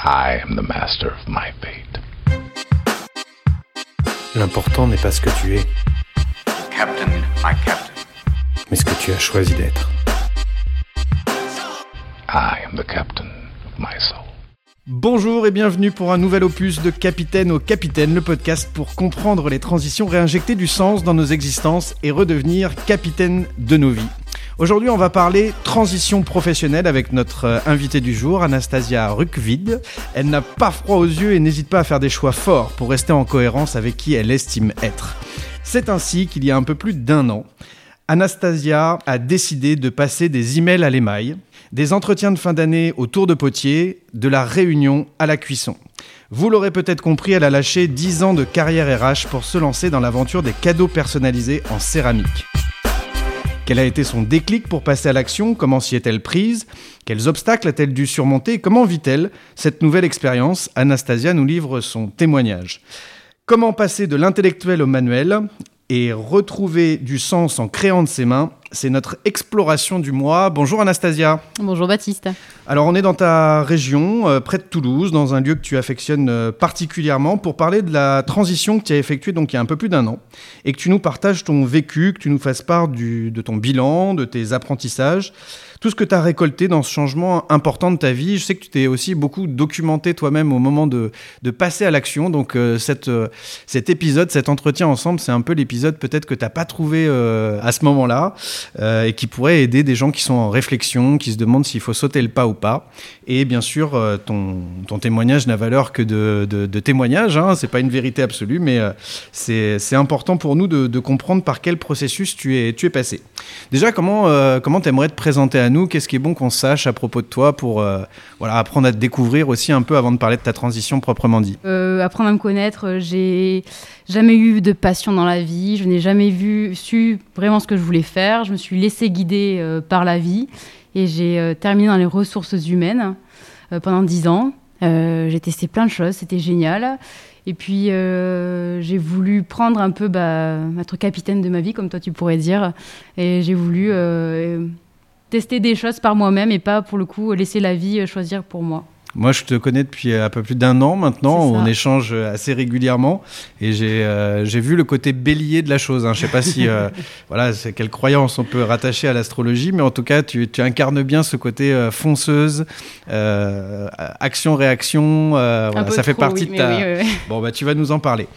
I am the master of my fate. L'important n'est pas ce que tu es, Captain, my captain. mais ce que tu as choisi d'être. I am the captain of my soul. Bonjour et bienvenue pour un nouvel opus de Capitaine au Capitaine, le podcast pour comprendre les transitions, réinjecter du sens dans nos existences et redevenir capitaine de nos vies. Aujourd'hui, on va parler transition professionnelle avec notre euh, invitée du jour, Anastasia Rukvid. Elle n'a pas froid aux yeux et n'hésite pas à faire des choix forts pour rester en cohérence avec qui elle estime être. C'est ainsi qu'il y a un peu plus d'un an, Anastasia a décidé de passer des emails à l'émail, des entretiens de fin d'année au tour de potier, de la réunion à la cuisson. Vous l'aurez peut-être compris, elle a lâché 10 ans de carrière RH pour se lancer dans l'aventure des cadeaux personnalisés en céramique. Quel a été son déclic pour passer à l'action? Comment s'y est-elle prise? Quels obstacles a-t-elle dû surmonter? Comment vit-elle cette nouvelle expérience? Anastasia nous livre son témoignage. Comment passer de l'intellectuel au manuel et retrouver du sens en créant de ses mains? C'est notre exploration du mois. Bonjour Anastasia. Bonjour Baptiste. Alors on est dans ta région, euh, près de Toulouse, dans un lieu que tu affectionnes euh, particulièrement, pour parler de la transition que tu as effectuée donc il y a un peu plus d'un an, et que tu nous partages ton vécu, que tu nous fasses part du- de ton bilan, de tes apprentissages, tout ce que tu as récolté dans ce changement important de ta vie. Je sais que tu t'es aussi beaucoup documenté toi-même au moment de, de passer à l'action, donc euh, cette, cet épisode, cet entretien ensemble, c'est un peu l'épisode peut-être que tu n'as pas trouvé à ce moment-là, euh, et qui pourrait aider des gens qui sont en réflexion, qui se demandent s'il faut sauter le pas ou pas. Et bien sûr, euh, ton, témoignage n'a valeur que de, témoignage. Hein. C'est pas une vérité absolue, mais euh, c'est important pour nous de, comprendre par quel processus tu es, passé. Déjà, comment comment t'aimerais te présenter à nous? Qu'est-ce qui est bon qu'on sache à propos de toi pour voilà apprendre à te découvrir aussi un peu avant de parler de ta transition proprement dit? Apprendre à me connaître, j'ai jamais eu de passion dans la vie. Je n'ai jamais vu, su vraiment ce que je voulais faire. Je me suis laissée guider euh, par la vie et j'ai euh, terminé dans les ressources humaines euh, pendant dix ans. J'ai testé plein de choses, c'était génial. Et puis j'ai voulu prendre un peu, bah, être capitaine de ma vie, comme toi tu pourrais dire. Et j'ai voulu tester des choses par moi-même et pas pour le coup laisser la vie choisir pour moi. Moi, je te connais depuis un peu plus d'un an maintenant. On échange assez régulièrement et j'ai euh, j'ai vu le côté bélier de la chose. Hein. Je sais pas si euh, voilà c'est quelle croyance on peut rattacher à l'astrologie, mais en tout cas, tu, tu incarnes bien ce côté euh, fonceuse, euh, action-réaction. euh, voilà, ça fait trop, partie oui, de ta. oui, oui, oui. Bon, bah tu vas nous en parler.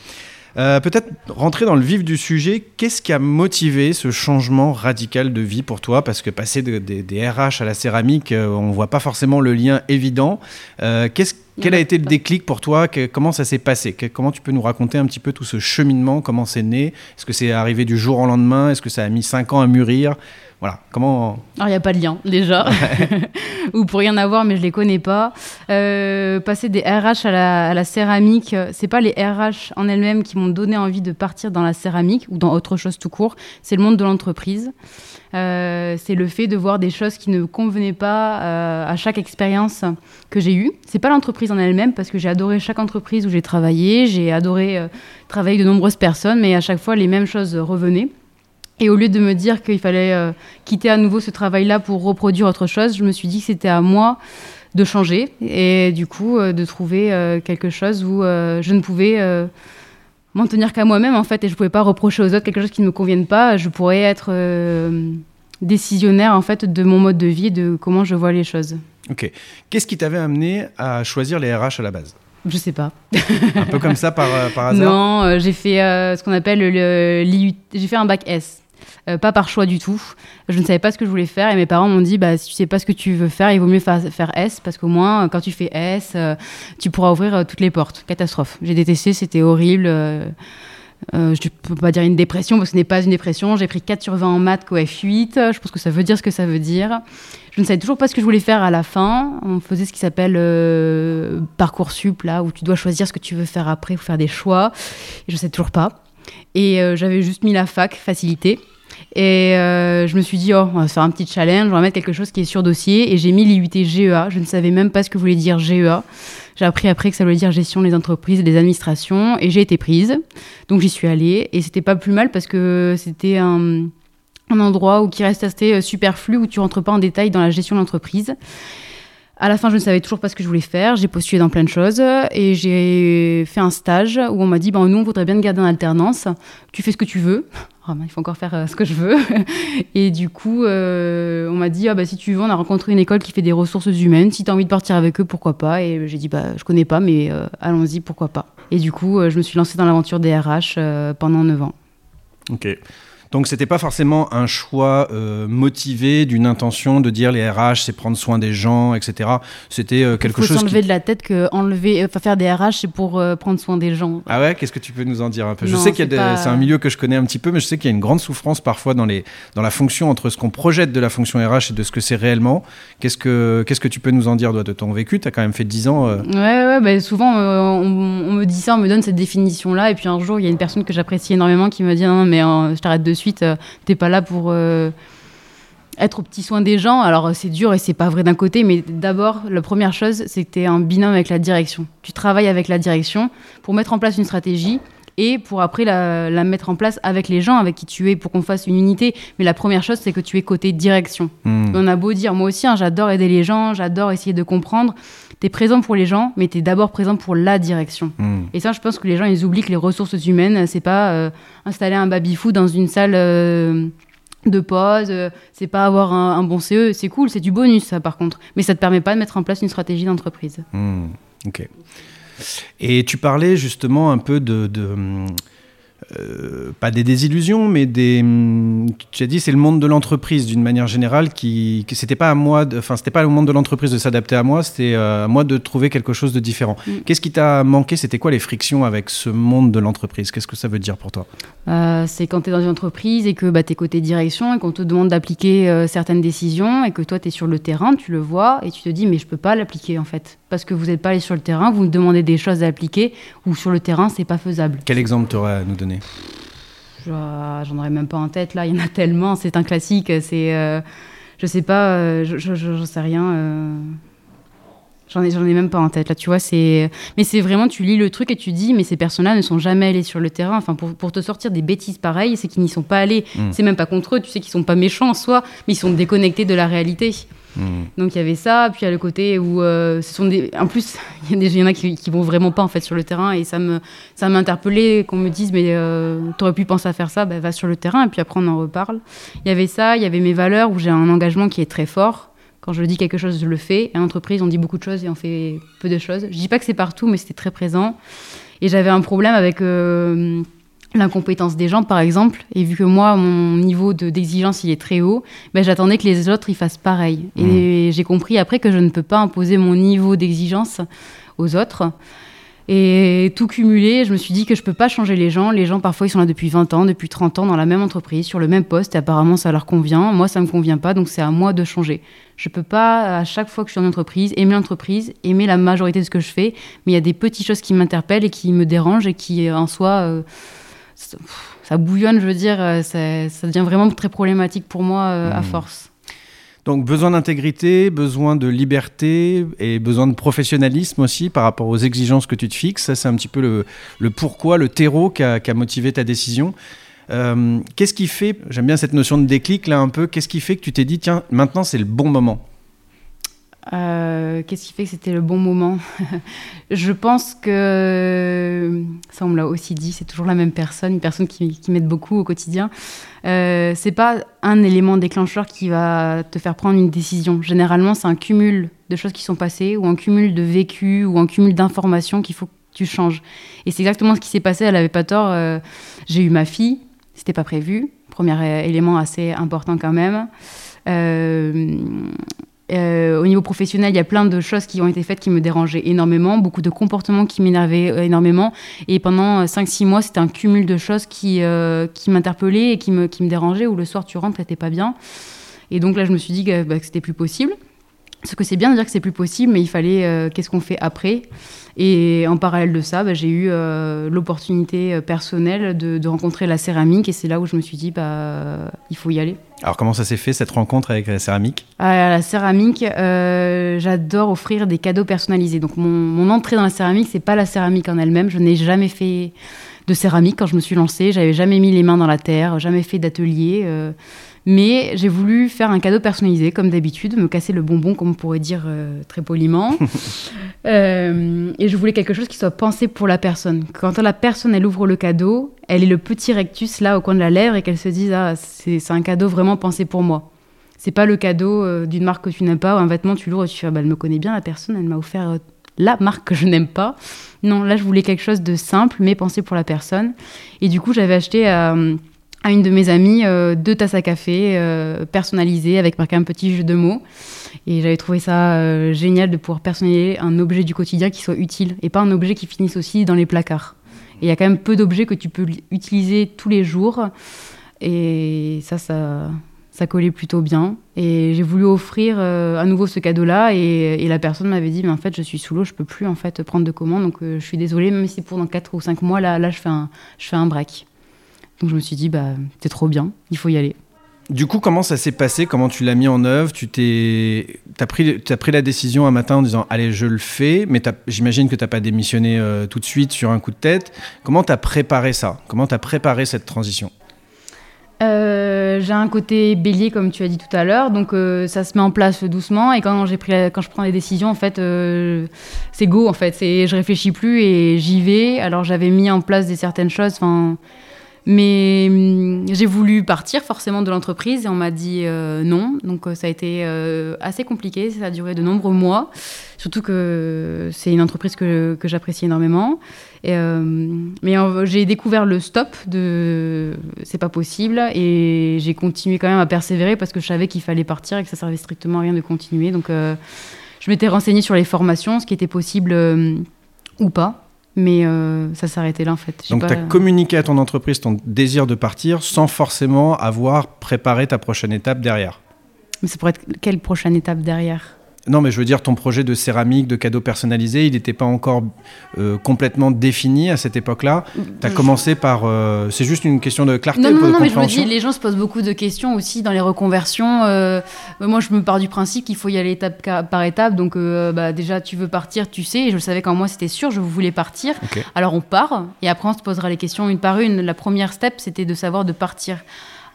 Euh, Peut-être rentrer dans le vif du sujet. Qu'est-ce qui a motivé ce changement radical de vie pour toi? Parce que passer de- des- des RH à la céramique, euh, on voit pas forcément le lien évident. Euh, quel a été le déclic pour toi? Que- Comment ça s'est passé? Que- Comment tu peux nous raconter un petit peu tout ce cheminement? Comment c'est né? Est-ce que c'est arrivé du jour au lendemain? Est-ce que ça a mis cinq ans à mûrir? Voilà. Comment Alors, il n'y a pas de lien, déjà. Ou pour rien avoir, mais je les connais pas. Euh, passer des RH à la, à la céramique, euh, c'est pas les RH en elles-mêmes qui m'ont donné envie de partir dans la céramique ou dans autre chose tout court. C'est le monde de l'entreprise. Euh, c'est le fait de voir des choses qui ne convenaient pas euh, à chaque expérience que j'ai eue. C'est pas l'entreprise en elle-même parce que j'ai adoré chaque entreprise où j'ai travaillé. J'ai adoré travailler avec de nombreuses personnes, mais à chaque fois les mêmes choses revenaient. Et au lieu de me dire qu'il fallait euh, quitter à nouveau ce travail-là pour reproduire autre chose, je me suis dit que c'était à moi de changer et du coup euh, de trouver euh, quelque chose où je ne pouvais m'en tenir qu'à moi-même en fait et je ne pouvais pas reprocher aux autres quelque chose qui ne me convienne pas. Je pourrais être décisionnaire en fait de mon mode de vie et de comment je vois les choses. Ok. Qu'est-ce qui t'avait amené à choisir les RH à la base? Je sais pas. Un peu comme ça par, par hasard? Non, euh, j'ai fait euh, ce qu'on appelle le, l'IUT. J'ai fait un bac S. Euh, pas par choix du tout. Je ne savais pas ce que je voulais faire et mes parents m'ont dit bah, si tu sais pas ce que tu veux faire, il vaut mieux fa- faire S parce qu'au moins, euh, quand tu fais S, euh, tu pourras ouvrir toutes les portes. Catastrophe. J'ai détesté, c'était horrible. je ne peux pas dire une dépression parce que ce n'est pas une dépression. J'ai pris 4 sur 20 en maths qu'au F8. Je pense que ça veut dire ce que ça veut dire. Je ne savais toujours pas ce que je voulais faire à la fin. On faisait ce qui s'appelle Parcoursup, là, où tu dois choisir ce que tu veux faire après, faut faire des choix. Je ne sais toujours pas. Et j'avais juste mis la fac, facilité. Et euh, je me suis dit, oh, on va faire un petit challenge, on va mettre quelque chose qui est sur dossier. Et j'ai mis l'IUT GEA. Je ne savais même pas ce que voulait dire GEA. J'ai appris après que ça voulait dire gestion des entreprises et des administrations. Et j'ai été prise. Donc j'y suis allée. Et c'était pas plus mal parce que c'était un, un endroit où qui reste assez euh, superflu, où tu rentres pas en détail dans la gestion de l'entreprise. À la fin, je ne savais toujours pas ce que je voulais faire. J'ai postulé dans plein de choses et j'ai fait un stage où on m'a dit ben, Nous, on voudrait bien te garder en alternance. Tu fais ce que tu veux. Ah ben, il faut encore faire euh, ce que je veux. Et du coup, euh, on m'a dit ah, bah, Si tu veux, on a rencontré une école qui fait des ressources humaines. Si tu as envie de partir avec eux, pourquoi pas? Et j'ai dit bah, Je connais pas, mais euh, allons-y, pourquoi pas? Et du coup, je me suis lancée dans l'aventure des RH pendant 9 ans. Ok. Donc c'était pas forcément un choix euh, motivé d'une intention de dire les RH c'est prendre soin des gens, etc. C'était euh, quelque Il faut chose s'enlever qui... de la tête que enlever, enfin, faire des RH, c'est pour euh, prendre soin des gens. Ah ouais, qu'est-ce que tu peux nous en dire un peu? Je sais qu'il des- pas- c'est un milieu que je connais un petit peu, mais je sais qu'il y a une grande souffrance parfois dans les dans la fonction entre ce qu'on projette de la fonction RH et de ce que c'est réellement. Qu'est-ce que qu'est-ce que tu peux nous en dire toi, de ton vécu? Tu as quand même fait 10 ans. euh, Ouais, ouais, bah, souvent euh, on, on me dit ça, on me donne cette définition-là, et puis un jour il y a une personne que j'apprécie énormément qui me dit non, mais euh, je t'arrête de suite, euh, t'es pas là pour euh, être au petit soin des gens. Alors euh, c'est dur et c'est pas vrai d'un côté, mais d'abord la première chose c'est que t'es un binôme avec la direction. Tu travailles avec la direction pour mettre en place une stratégie. Et pour après la, la mettre en place avec les gens avec qui tu es pour qu'on fasse une unité. Mais la première chose, c'est que tu es côté direction. hmm. On a beau dire, moi aussi, hein, j'adore aider les gens, j'adore essayer de comprendre. Tu es présent pour les gens, mais tu es d'abord présent pour la direction. Hmm. Et ça, je pense que les gens, ils oublient que les ressources humaines, c'est pas euh, installer un baby-foot dans une salle euh, de pause, euh, c'est pas avoir un, un bon CE, c'est cool, c'est du bonus, ça, par contre. Mais ça te permet pas de mettre en place une stratégie d'entreprise. Hmm, ok. Et tu parlais justement un peu de, de, euh, pas des désillusions, mais des. hum, Tu as dit c'est le monde de l'entreprise d'une manière générale qui, que c'était pas à moi, de- enfin c'était pas au monde de l'entreprise de s'adapter à moi, c'était euh, à moi de trouver quelque chose de différent. Mm. Qu'est-ce qui t'a manqué? C'était quoi les frictions avec ce monde de l'entreprise? Qu'est-ce que ça veut dire pour toi? Euh, c'est quand tu es dans une entreprise et que bah, tu es côté direction et qu'on te demande d'appliquer euh, certaines décisions et que toi tu es sur le terrain, tu le vois et tu te dis mais je peux pas l'appliquer en fait. Parce que vous n'êtes pas allé sur le terrain, vous me demandez des choses à appliquer ou sur le terrain c'est pas faisable. Quel exemple tu aurais à nous donner? Je- J'en aurais même pas en tête là, il y en a tellement, c'est un classique, c'est. euh, je sais pas, euh, je, je, sais rien. J'en ai, j'en ai même pas en tête là, tu vois. C'est, mais c'est vraiment, tu lis le truc et tu dis, mais ces personnes-là ne sont jamais allées sur le terrain. Enfin, pour, pour te sortir des bêtises pareilles, c'est qu'ils n'y sont pas allés. Mm. C'est même pas contre eux. Tu sais qu'ils sont pas méchants en soi, mais ils sont déconnectés de la réalité. Hmm. Donc il y avait ça, puis il y a le côté où euh, ce sont des. En plus, il y, a des- y en a qui, qui vont vraiment pas en fait sur le terrain et ça me ça m'a interpellé qu'on me dise mais euh, t'aurais pu penser à faire ça, bah, va sur le terrain et puis après on en reparle. Il y avait ça, il y avait mes valeurs où j'ai un engagement qui est très fort. Quand je dis quelque chose, je le fais. Et en entreprise, on dit beaucoup de choses et on fait peu de choses. Je dis pas que c'est partout, mais c'était très présent. Et j'avais un problème avec euh, l'incompétence des gens, par exemple. Et vu que moi, mon niveau de- d'exigence, il est très haut, ben, j'attendais que les autres, ils fassent pareil. Et j'ai compris après que je ne peux pas imposer mon niveau d'exigence aux autres. Et tout cumulé, je me suis dit que je peux pas changer les gens. Les gens, parfois, ils sont là depuis 20 ans, depuis 30 ans, dans la même entreprise, sur le même poste, et apparemment, ça leur convient. Moi, ça me convient pas, donc c'est à moi de changer. Je peux pas, à chaque fois que je suis en entreprise, aimer l'entreprise, aimer la majorité de ce que je fais, mais il y a des petites choses qui m'interpellent et qui me dérangent et qui, en soi, euh, ça, bouillonne, je veux dire, euh, ça, ça devient vraiment très problématique pour moi euh, à Mmh. force. Donc besoin d'intégrité, besoin de liberté et besoin de professionnalisme aussi par rapport aux exigences que tu te fixes. Ça, c'est un petit peu le, pourquoi, le terreau qui a, qui a motivé ta décision. Euh, qu'est-ce qui fait, j'aime bien cette notion de déclic là un peu, qu'est-ce qui fait que tu t'es dit, tiens, maintenant c'est le bon moment? Euh, Qu'est-ce qui fait que c'était le bon moment? Je pense que ça, on me l'a aussi dit. C'est toujours la même personne, une personne qui, m'aide beaucoup au quotidien. Euh, c'est pas un élément déclencheur qui va te faire prendre une décision. Généralement, c'est un cumul de choses qui sont passées, ou un cumul de vécu, ou un cumul d'informations qu'il faut que tu changes. Et c'est exactement ce qui s'est passé. Elle avait pas tort. Euh, J'ai eu ma fille. C'était pas prévu. Premier élément assez important quand même. Euh, au niveau professionnel, il y a plein de choses qui ont été faites qui me dérangeaient énormément, beaucoup de comportements qui m'énervaient euh, énormément. Et pendant 5-6 mois, c'était un cumul de choses qui, euh, qui m'interpellaient et qui me, qui me dérangeaient, où le soir, tu rentres t'es pas bien. Et donc là, je me suis dit que, bah, que c'était plus possible. Ce que c'est bien de dire que c'est plus possible, mais il fallait euh, qu'est-ce qu'on fait après? Et en parallèle de ça, bah, j'ai eu euh, l'opportunité euh, personnelle de, de rencontrer la céramique et c'est là où je me suis dit, bah, il faut y aller. Alors comment ça s'est fait cette rencontre avec la céramique? À la céramique, euh, j'adore offrir des cadeaux personnalisés. Donc mon, mon entrée dans la céramique, c'est pas la céramique en elle-même. Je n'ai jamais fait de céramique quand je me suis lancée. J'avais jamais mis les mains dans la terre, jamais fait d'atelier. euh, mais j'ai voulu faire un cadeau personnalisé, comme d'habitude, me casser le bonbon, comme on pourrait dire euh, très poliment. Euh, et je voulais quelque chose qui soit pensé pour la personne. Quand la personne, elle ouvre le cadeau, elle est le petit rectus là au coin de la lèvre et qu'elle se dise Ah, c'est un cadeau vraiment pensé pour moi. C'est pas le cadeau euh, d'une marque que tu n'aimes pas, ou un vêtement, tu l'ouvres et tu fais Ah, bah, Elle me connaît bien, la personne, elle m'a offert euh, la marque que je n'aime pas. Non, là, je voulais quelque chose de simple, mais pensé pour la personne. Et du coup, j'avais acheté à, une de mes amies euh, deux tasses à café personnalisées avec marqué un petit jeu de mots. Et j'avais trouvé ça génial de pouvoir personnaliser un objet du quotidien qui soit utile et pas un objet qui finisse aussi dans les placards. Il y a quand même peu d'objets que tu peux li- utiliser tous les jours. Et ça, ça, ça collait plutôt bien. Et j'ai voulu offrir euh, à nouveau ce cadeau-là. Et, la personne m'avait dit, mais en fait, je suis sous l'eau, je peux plus en fait prendre de commande. Donc euh, je suis désolée, même si pour dans 4 ou 5 mois, là, là je, fais un, je fais un break. Donc je me suis dit, bah, c'est trop bien, il faut y aller. Du coup, comment ça s'est passé? Comment tu l'as mis en œuvre? Tu t'es, t'as pris, pris la décision un matin en disant allez, je le fais. Mais j'imagine que t'as pas démissionné euh, tout de suite sur un coup de tête. Comment t'as préparé ça? Comment t'as préparé cette transition? Euh, j'ai un côté bélier, comme tu as dit tout à l'heure, donc euh, ça se met en place doucement. Et quand, j'ai pris quand je prends des décisions, en fait, c'est go, en fait. C'est, je réfléchis plus et j'y vais. Alors j'avais mis en place des certaines choses, enfin, mais hum, j'ai voulu partir forcément de l'entreprise et on m'a dit euh, non. Donc euh, ça a été euh, assez compliqué, ça a duré de nombreux mois. Surtout que c'est une entreprise que, j'apprécie énormément. Mais j'ai découvert le stop de c'est pas possible et j'ai continué quand même à persévérer parce que je savais qu'il fallait partir et que ça servait strictement à rien de continuer. Donc je m'étais renseignée sur les formations, ce qui était possible euh, ou pas. Mais euh, ça s'arrêtait là en fait. Donc, tu as communiqué à ton entreprise ton désir de partir sans forcément avoir préparé ta prochaine étape derrière. Mais ça pourrait être quelle prochaine étape derrière? Non, mais je veux dire, ton projet de céramique, de cadeaux personnalisés, il n'était pas encore euh, complètement défini à cette époque-là. Tu as commencé par. euh, c'est juste une question de clarté, Non, non, non, mais je me dis, les gens se posent beaucoup de questions aussi dans les reconversions. Euh, moi, je me pars du principe qu'il faut y aller étape par étape. Donc, bah, déjà, tu veux partir, tu sais. Et je le savais quand moi, c'était sûr, je voulais partir. Alors, on part. Et après, on se posera les questions une par une. La première step, c'était de savoir de partir.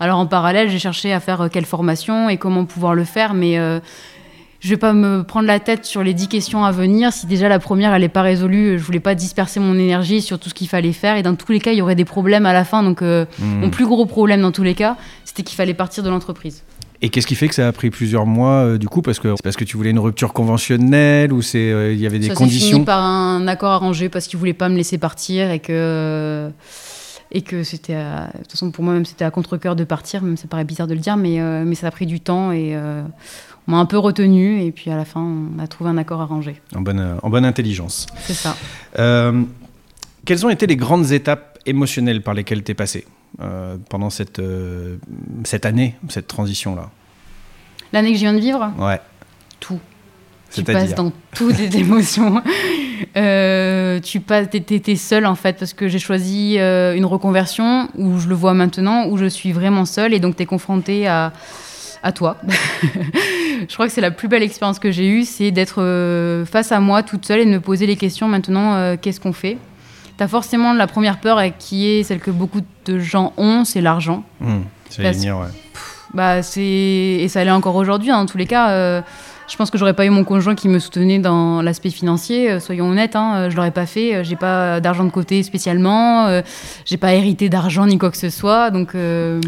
Alors, en parallèle, j'ai cherché à faire quelle formation et comment pouvoir le faire. Mais. Je vais pas me prendre la tête sur les 10 questions à venir. Si déjà la première, elle n'est pas résolue, je voulais pas disperser mon énergie sur tout ce qu'il fallait faire. Et dans tous les cas, il y aurait des problèmes à la fin. Donc, euh, Hmm. mon plus gros problème dans tous les cas, c'était qu'il fallait partir de l'entreprise. Et qu'est-ce qui fait que ça a pris plusieurs mois euh, du coup Parce que c'est parce que tu voulais une rupture conventionnelle ou c'est euh, il y avait des ça s'est conditions fini par un accord arrangé parce qu'il voulait pas me laisser partir et que et que c'était à- de toute façon pour moi même c'était à contre cœur de partir même ça paraît bizarre de le dire mais euh, mais ça a pris du temps et euh, on m'a un peu retenu et puis à la fin on a trouvé un accord arrangé. En bonne, en bonne intelligence. c'est ça. Euh, quelles ont été les grandes étapes émotionnelles par lesquelles tu es passé pendant cette, cette année, cette transition-là? L'année que je viens de vivre? Ouais. tout tu passes dans toutes les émotions. Euh, tu passes, t'es, seule en fait parce que j'ai choisi euh, une reconversion où je le vois maintenant, où je suis vraiment seule et donc t'es confrontée à, à toi. je crois que c'est la plus belle expérience que j'ai eue, c'est d'être euh, face à moi toute seule et de me poser les questions maintenant, euh, qu'est-ce qu'on fait? T'as forcément la première peur qui est celle que beaucoup de gens ont, c'est l'argent. Allait venir, ouais. Bah, c'est et ça allait encore aujourd'hui. hein, Dans tous les cas, euh, je pense que j'aurais pas eu mon conjoint qui me soutenait dans l'aspect financier. euh, soyons honnêtes, hein, euh, je l'aurais pas fait. euh, J'ai pas d'argent de côté spécialement. euh, J'ai pas hérité d'argent ni quoi que ce soit. Donc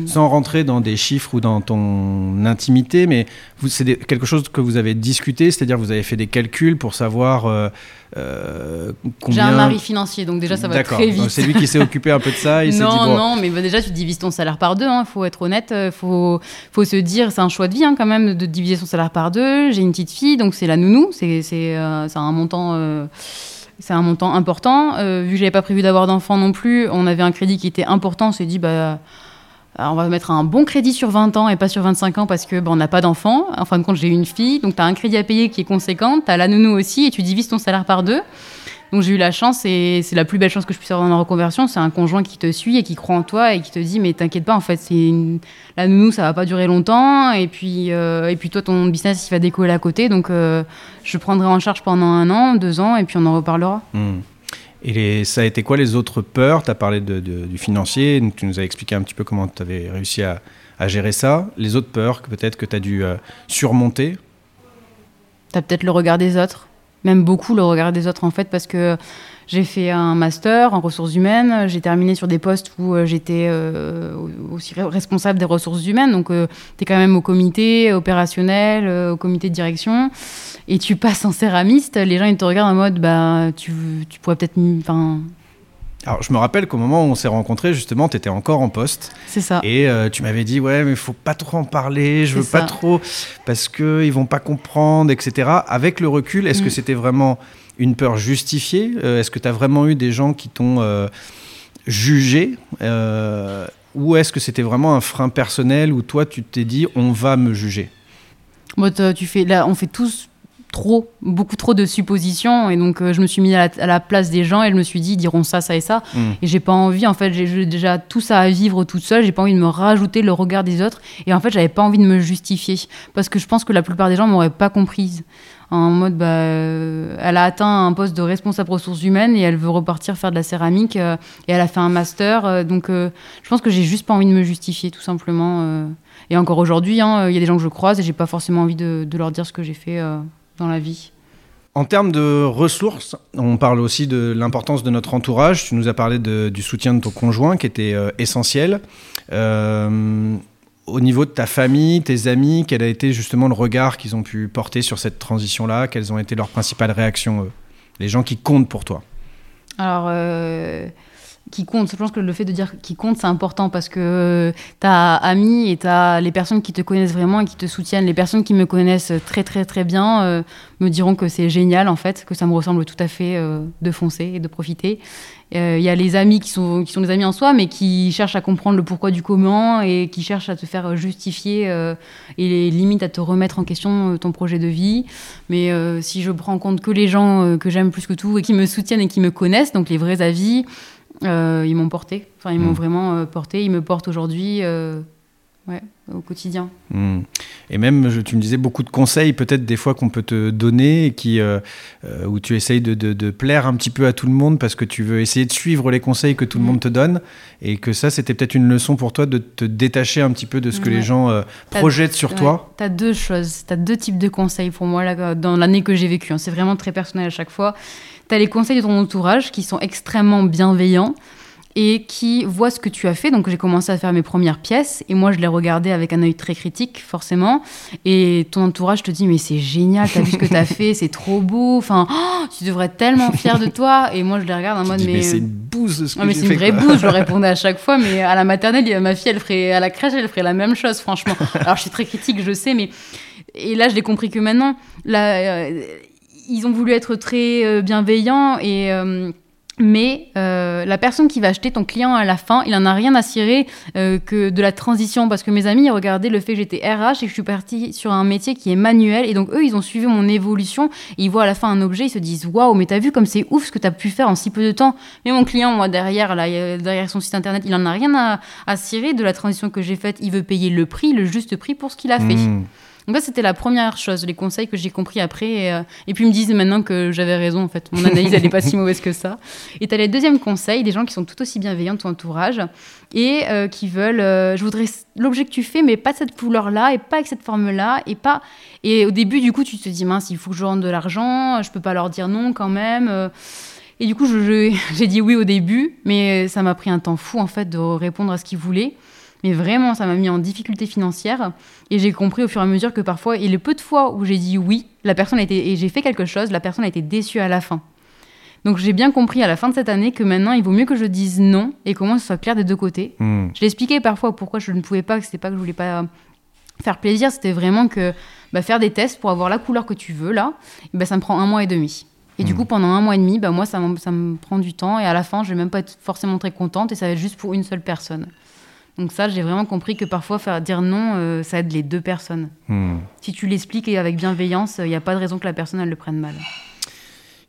Sans rentrer dans des chiffres ou dans ton intimité, mais c'est quelque chose que vous avez discuté, c'est-à-dire vous avez fait des calculs pour savoir euh, euh, j'ai combien. un mari financier, donc déjà ça va très vite. C'est lui qui s'est occupé un peu de ça. Il non, dit bon, non, mais bah, déjà tu divises ton salaire par deux. Il faut être honnête. Il faut, faut se dire, c'est un choix de vie hein, quand même de diviser son salaire par deux. J'ai une petite fille, donc c'est la nounou. C'est c'est, euh, un montant. euh, c'est un montant important. Euh, vu que j'avais pas prévu d'avoir d'enfant non plus, on avait un crédit qui était important. On s'est dit, bah, on va mettre un bon crédit sur 20 ans et pas sur 25 ans parce que bah, on n'a pas d'enfant. En fin de compte, j'ai une fille, donc tu as un crédit à payer qui est conséquent. Tu as la nounou aussi et tu divises ton salaire par deux. Donc j'ai eu la chance et c'est la plus belle chance que je puisse avoir dans la reconversion. C'est un conjoint qui te suit et qui croit en toi et qui te dit mais t'inquiète pas en fait c'est une... la nounou ça va pas durer longtemps et puis euh, et puis toi ton business il va décoller à côté donc euh, je prendrai en charge pendant un an, deux ans et puis on en reparlera. Hmm. Et ça a été quoi les autres peurs? Tu as parlé de- du financier, tu nous as expliqué un petit peu comment tu avais réussi à, gérer ça. Les autres peurs que peut-être que tu as dû euh, surmonter? T'as peut-être le regard des autres, même beaucoup le regard des autres en fait, parce que j'ai fait un master en ressources humaines, j'ai terminé sur des postes où euh, j'étais euh, aussi re- responsable des ressources humaines, donc tu es quand même au comité opérationnel, euh, au comité de direction, et tu passes en céramiste, les gens ils te regardent en mode bah tu, tu pourrais peut-être, Alors je me rappelle qu'au moment où on s'est rencontrés, justement, tu étais encore en poste. c'est ça. Et euh, tu m'avais dit, ouais, mais il faut pas trop en parler, je veux pas trop, parce qu'ils vont pas comprendre, etc. Avec le recul, est-ce que Mm. c'était vraiment une peur justifiée Euh, Est-ce que tu as vraiment eu des gens qui t'ont euh, jugé Euh, Ou est-ce que c'était vraiment un frein personnel où toi, tu t'es dit, on va me juger? T'as- tu fais, là, on fait tous trop, beaucoup trop de suppositions. Et donc, euh, je me suis mis à la, à la place des gens et je me suis dit, ils diront ça, ça et ça. Mm. Et j'ai pas envie, en fait, j'ai j'ai déjà tout ça à vivre toute seule. J'ai pas envie de me rajouter le regard des autres. Et en fait, j'avais pas envie de me justifier. Parce que je pense que la plupart des gens m'auraient pas comprise. En mode, bah, euh, elle a atteint un poste de responsable ressources humaines et elle veut repartir faire de la céramique. euh, et elle a fait un master. euh, donc, je pense que j'ai juste pas envie de me justifier, tout simplement. Et encore aujourd'hui, hein, il y a des gens que je croise et j'ai pas forcément envie de, leur dire ce que j'ai fait dans la vie. En termes de ressources, on parle aussi de l'importance de notre entourage. Tu nous as parlé du soutien de ton conjoint qui était essentiel. Au niveau de ta famille, tes amis, quel a été justement le regard qu'ils ont pu porter sur cette transition-là? Quelles ont été leurs principales réactions, eux? Les gens qui comptent pour toi. Alors, euh, qui compte, je pense que le fait de dire qui compte, c'est important parce que t'as amis et t'as les personnes qui te connaissent vraiment et qui te soutiennent. Les personnes qui me connaissent très très très bien euh, me diront que c'est génial en fait, que ça me ressemble tout à fait euh, de foncer et de profiter. Euh, Il y a les amis qui sont, qui sont des amis en soi, mais qui cherchent à comprendre le pourquoi du comment et qui cherchent à te faire justifier euh, et limite à te remettre en question euh, ton projet de vie. Mais euh, si je prends en compte que les gens euh, que j'aime plus que tout et qui me soutiennent et qui me connaissent, donc les vrais avis, euh, ils m'ont porté. Enfin, ils m'ont Mm. vraiment euh, porté. Ils me portent aujourd'hui euh, ouais, au quotidien. Hmm. Et même, je- tu me disais beaucoup de conseils, peut-être des fois qu'on peut te donner, et qui, où tu essayes de, de- de plaire un petit peu à tout le monde parce que tu veux essayer de suivre les conseils que tout le Mm. monde te donne, et que ça, c'était peut-être une leçon pour toi de te détacher un petit peu de ce que les gens projettent sur Ouais. toi. Tu as deux choses, tu as deux types de conseils pour moi là, dans l'année que j'ai vécue. hein. C'est vraiment très personnel à chaque fois. Tu as les conseils de ton entourage qui sont extrêmement bienveillants et qui voient ce que tu as fait. Donc j'ai commencé à faire mes premières pièces et moi je les regardais avec un œil très critique forcément. Et ton entourage te dit mais c'est génial, t'as vu ce que t'as fait, c'est trop beau. Enfin, oh, tu devrais être tellement fier de toi. Et moi je les regarde en mode dis, mais, mais c'est une bouse de ce que non, mais c'est une vraie quoi. bouse, je répondais à chaque fois, mais à la maternelle, ma fille, elle ferait, à la crèche, elle ferait la même chose, franchement. Alors, je suis très critique, je sais, mais. Et là, je l'ai compris que maintenant, là, euh, ils ont voulu être très euh, bienveillants et. euh, mais euh, la personne qui va acheter ton client à la fin, il en a rien à cirer que de la transition. Parce que mes amis regardaient le fait que j'étais RH et que je suis partie sur un métier qui est manuel. Et donc eux ils ont suivi mon évolution. Ils voient à la fin un objet ils se disent waouh mais t'as vu comme c'est ouf ce que t'as pu faire en si peu de temps. Mais mon client moi derrière là derrière son site internet il en a rien à, à cirer de la transition que j'ai faite. Il veut payer le prix le juste prix pour ce qu'il a fait. Hmm. Donc ça, c'était la première chose, les conseils que j'ai compris après. Et, euh, et puis ils me disent maintenant que j'avais raison, en fait. Mon analyse, elle n'est pas si mauvaise que ça. Et tu as les deuxièmes conseils, des gens qui sont tout aussi bienveillants de ton entourage et euh, qui veulent, euh, je voudrais l'objet que tu fais, mais pas de cette couleur-là et pas avec cette forme-là. Et, pas... et au début, du coup, tu te dis, mince, il faut que je rentre de l'argent, je peux pas leur dire non quand même. Et du coup, j'ai dit oui au début, mais ça m'a pris un temps fou, en fait, de répondre à ce qu'ils voulaient. Mais vraiment, ça m'a mis en difficulté financière. Et j'ai compris au fur et à mesure que parfois, et le peu de fois où j'ai dit oui, la personne a été, et j'ai fait quelque chose, la personne a été déçue à la fin. Donc j'ai bien compris à la fin de cette année que maintenant, il vaut mieux que je dise non et qu'au moins ce soit clair des deux côtés. Hmm. Je l'expliquais parfois pourquoi je ne pouvais pas, que c'était pas que je voulais pas faire plaisir, c'était vraiment que bah, faire des tests pour avoir la couleur que tu veux là, bah, ça me prend un mois et demi. Et du Mm. coup, pendant un mois et demi, bah, moi, ça, ça me prend du temps et à la fin, je vais même pas être forcément très contente et ça va être juste pour une seule personne. Donc ça, j'ai vraiment compris que parfois, faire dire non, euh, ça aide les deux personnes. Hmm. Si tu l'expliques avec bienveillance, il n'y a pas de raison que la personne, elle le prenne mal.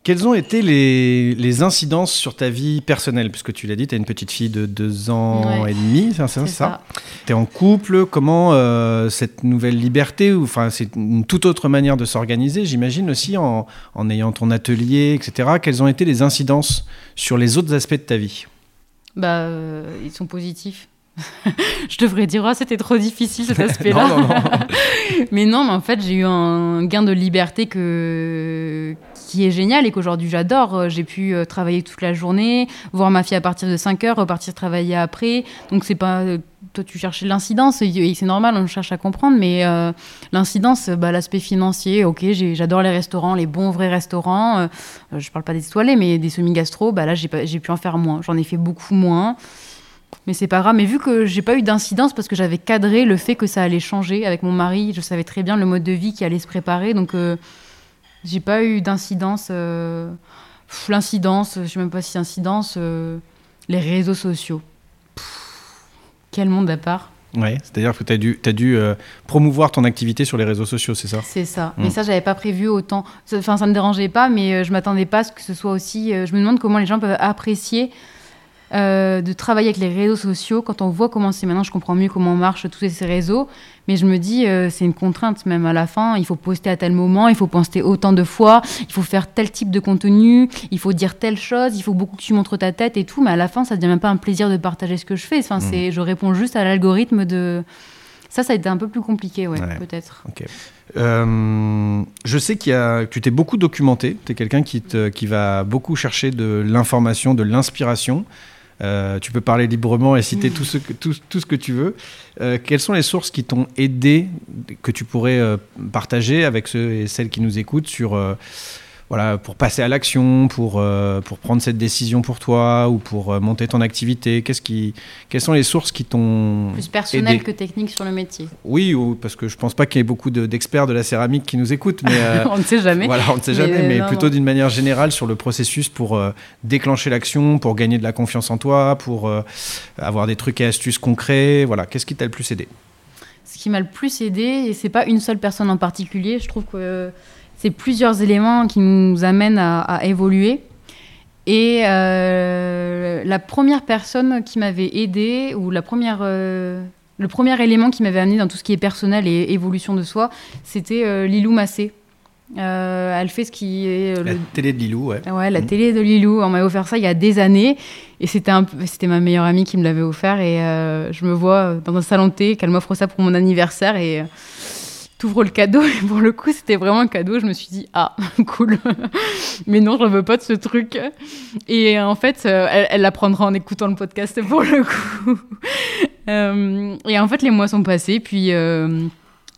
Quelles ont été les, les incidences sur ta vie personnelle? Puisque tu l'as dit, tu as une petite fille de deux ans Ouais. et demi, c'est ça? Tu es en couple, comment euh, cette nouvelle liberté, ou enfin c'est une toute autre manière de s'organiser, j'imagine aussi en, en ayant ton atelier, etc. Quelles ont été les incidences sur les autres aspects de ta vie? Bah, euh, ils sont positifs. Je devrais dire, ah, c'était trop difficile cet aspect-là. Non, non, non. mais non, mais en fait, j'ai eu un gain de liberté que... qui est génial et qu'aujourd'hui j'adore. Euh, J'ai pu euh, travailler toute la journée, voir ma fille à partir de 5 heures, repartir travailler après. Donc, c'est pas. euh, Toi, tu cherchais l'incidence et c'est normal, on cherche à comprendre, mais euh, l'incidence, bah, l'aspect financier, ok, j'adore les restaurants, les bons vrais restaurants. Euh, je parle pas des étoilés, mais des semi-gastro, bah là, j'ai pu en faire moins. J'en ai fait beaucoup moins. Mais c'est pas grave. Mais vu que j'ai pas eu d'incidence parce que j'avais cadré le fait que ça allait changer avec mon mari, je savais très bien le mode de vie qui allait se préparer. Donc, euh, j'ai pas eu d'incidence. euh, L'incidence, je sais même pas si incidence, euh, les réseaux sociaux. Pff, quel monde à part. Ouais, c'est-à-dire que tu as dû, t'as dû euh, promouvoir ton activité sur les réseaux sociaux, c'est ça? C'est ça. Mm. Mais ça, j'avais pas prévu autant. Enfin, ça me dérangeait pas, mais euh, je m'attendais pas à ce que ce soit aussi. je me demande comment les gens peuvent apprécier euh, de travailler avec les réseaux sociaux. Quand on voit comment c'est maintenant, je comprends mieux comment marchent tous ces réseaux. Mais je me dis, euh, c'est une contrainte même à la fin. Il faut poster à tel moment, il faut poster autant de fois, il faut faire tel type de contenu, il faut dire telle chose, il faut beaucoup que tu montres ta tête et tout. Mais à la fin, ça devient même pas un plaisir de partager ce que je fais. Enfin, Mm. c'est, je réponds juste à l'algorithme de. Ça, ça a été un peu plus compliqué, ouais, Ouais. peut-être. Euh, je sais qu'il y a, que tu t'es beaucoup documenté. Tu es quelqu'un qui, te- qui va beaucoup chercher de l'information, de l'inspiration. Euh, tu peux parler librement et citer tout, ce que, tout, ce que tu veux. Euh, quelles sont les sources qui t'ont aidé, que tu pourrais euh, partager avec ceux et celles qui nous écoutent sur, voilà, pour passer à l'action, pour, euh, pour prendre cette décision pour toi ou pour euh, monter ton activité Qu'est-ce qui, Quelles sont les sources qui t'ont Plus personnel aidé que technique sur le métier. Oui, ou- parce que je pense pas qu'il y ait beaucoup de- d'experts de la céramique qui nous écoutent, mais euh, on ne sait jamais. voilà, on ne sait Mais, jamais, mais non, plutôt d'une manière générale sur le processus pour déclencher l'action, pour gagner de la confiance en toi, pour avoir des trucs et astuces concrets. Voilà, qu'est-ce qui t'a le plus aidé? Ce qui m'a le plus aidé, et c'est pas une seule personne en particulier, je trouve que c'est plusieurs éléments qui nous amènent à, à évoluer. Et euh, la première personne qui m'avait aidé, ou la première, euh, le premier élément qui m'avait amené dans tout ce qui est personnel et évolution de soi, c'était euh, Lilou Massé. Elle fait ce qui est La télé de Lilou, ouais. Ouais, la Mhm. télé de Lilou. On m'a offert ça il y a des années. Et c'était un c'était ma meilleure amie qui me l'avait offert. Et je me vois dans un salon de thé qu'elle m'offre ça pour mon anniversaire. Et t'ouvres le cadeau. Et pour le coup, c'était vraiment un cadeau. Je me suis dit, ah, cool. Mais non, je veux pas de ce truc. Et en fait, euh, elle, elle l'apprendra en écoutant le podcast pour le coup. Euh, et en fait, les mois sont passés. Puis.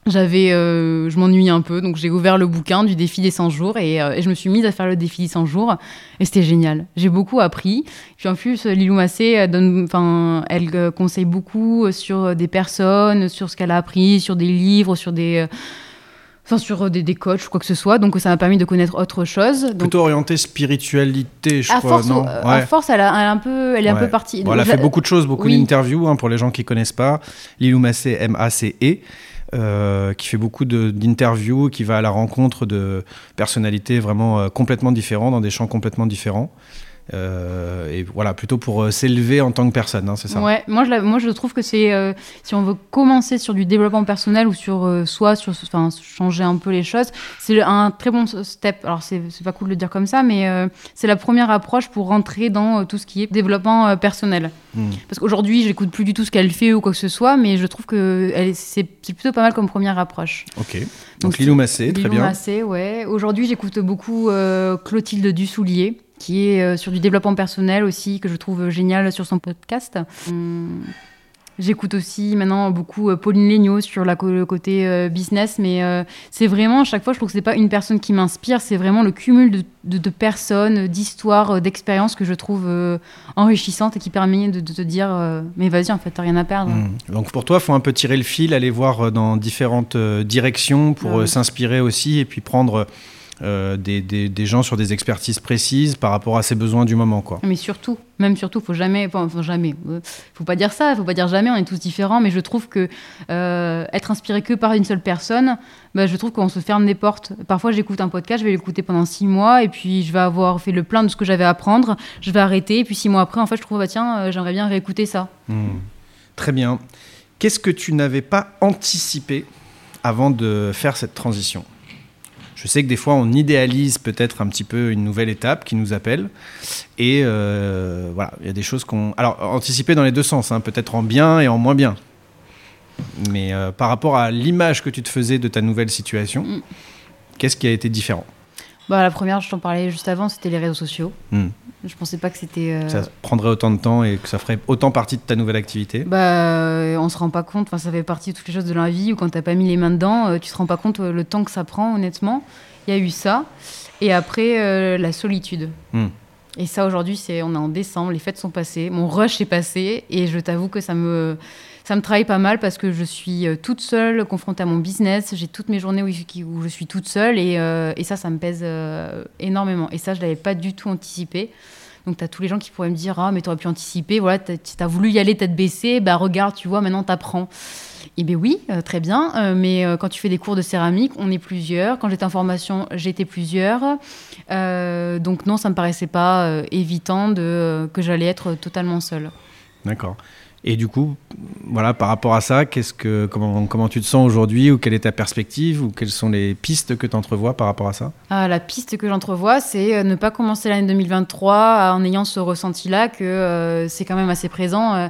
J'avais, euh, je m'ennuyais un peu, donc j'ai ouvert le bouquin du défi des 100 jours et, euh, et je me suis mise à faire le défi des 100 jours et c'était génial. J'ai beaucoup appris. Puis en plus, Lilou Massé, elle, donne, elle euh, conseille beaucoup sur des personnes, sur ce qu'elle a appris, sur des livres, sur des, enfin, sur des, des coachs ou quoi que ce soit. Donc ça m'a permis de connaître autre chose. Donc, Plutôt orienté spiritualité, je à crois, force, non? euh, à force, elle, a, elle a un peu, elle est un peu partie. Bon, elle a fait beaucoup de choses, beaucoup oui. d'interviews hein, pour les gens qui connaissent pas. Lilou Massé, M-A-C-E, euh, qui fait beaucoup d'interviews, qui va à la rencontre de personnalités vraiment euh, complètement différentes, dans des champs complètement différents. Euh, et voilà, plutôt pour euh, s'élever en tant que personne, hein, c'est ça Ouais, moi je, moi je trouve que c'est euh, si on veut commencer sur du développement personnel ou sur soi, sur enfin changer un peu les choses, c'est un très bon step. Alors c'est pas cool de le dire comme ça, mais c'est la première approche pour rentrer dans tout ce qui est développement personnel. Hmm. Parce qu'aujourd'hui j'écoute plus du tout ce qu'elle fait ou quoi que ce soit, mais je trouve que c'est plutôt pas mal comme première approche. Ok. Donc, Donc, Lilou Massé, très Lilou bien. Massé, ouais. Aujourd'hui, j'écoute beaucoup Clotilde Dussoulier, qui est euh, sur du développement personnel aussi, que je trouve génial sur son podcast. Hum, J'écoute aussi maintenant beaucoup euh, Pauline Legnaud sur la, le côté euh, business, mais c'est vraiment, à chaque fois, je trouve que c'est pas une personne qui m'inspire, c'est vraiment le cumul de, de- de personnes, d'histoires, d'expériences que je trouve enrichissantes et qui permet de, de te dire, mais vas-y, en fait, t'as rien à perdre. Hmm. Donc pour toi, il faut un peu tirer le fil, aller voir dans différentes directions pour Ah oui. s'inspirer aussi et puis prendre euh, des, des- des gens sur des expertises précises par rapport à ses besoins du moment. Quoi. Mais surtout, même surtout, faut jamais, enfin, jamais, euh, faut pas dire ça, faut pas dire jamais, on est tous différents, mais je trouve que euh, être inspiré que par une seule personne, bah, je trouve qu'on se ferme des portes. Parfois, j'écoute un podcast, je vais l'écouter pendant six mois, et puis je vais avoir fait le plein de ce que j'avais à apprendre, je vais arrêter, et puis six mois après, en fait, je trouve, bah, tiens, j'aimerais bien réécouter ça. Hmm. Très bien. Qu'est-ce que tu n'avais pas anticipé avant de faire cette transition? Je sais que des fois, on idéalise peut-être un petit peu une nouvelle étape qui nous appelle. Et euh, voilà, il y a des choses qu'on. Alors, anticiper dans les deux sens, hein, peut-être en bien et en moins bien. Mais euh, par rapport à l'image que tu te faisais de ta nouvelle situation, Mm. qu'est-ce qui a été différent? Bah, la première, je t'en parlais juste avant, c'était les réseaux sociaux. Hmm. Je pensais pas que c'était. euh, Ça prendrait autant de temps et que ça ferait autant partie de ta nouvelle activité? Bah, euh, on se rend pas compte. Enfin, ça fait partie de toutes les choses de la vie où quand t'as pas mis les mains dedans, euh, tu te rends pas compte euh, le temps que ça prend. Honnêtement, il y a eu ça. Et après, euh, la solitude. Hmm. Et ça, aujourd'hui, c'est on est en décembre, les fêtes sont passées, mon rush est passé, et je t'avoue que ça me ça me travaille pas mal parce que je suis euh, toute seule, confrontée à mon business. J'ai toutes mes journées où, je suis toute seule, et, euh, et ça, ça me pèse euh, énormément. Et ça, je l'avais pas du tout anticipé. Donc, tu as tous les gens qui pourraient me dire Ah, mais tu aurais pu anticiper, voilà, tu as voulu y aller tête baissée, bah regarde, tu vois, maintenant t'apprends. Eh bien oui, très bien, mais quand tu fais des cours de céramique, on est plusieurs. Quand j'étais en formation, j'étais plusieurs. Donc non, ça me paraissait pas évitant que j'allais être totalement seule. D'accord. Et du coup, voilà, par rapport à ça, qu'est-ce que, comment, comment tu te sens aujourd'hui ou quelle est ta perspective ou quelles sont les pistes que tu entrevois par rapport à ça? Ah, la piste que j'entrevois, c'est euh, ne pas commencer l'année 2023 en ayant ce ressenti-là que euh, c'est quand même assez présent. Euh,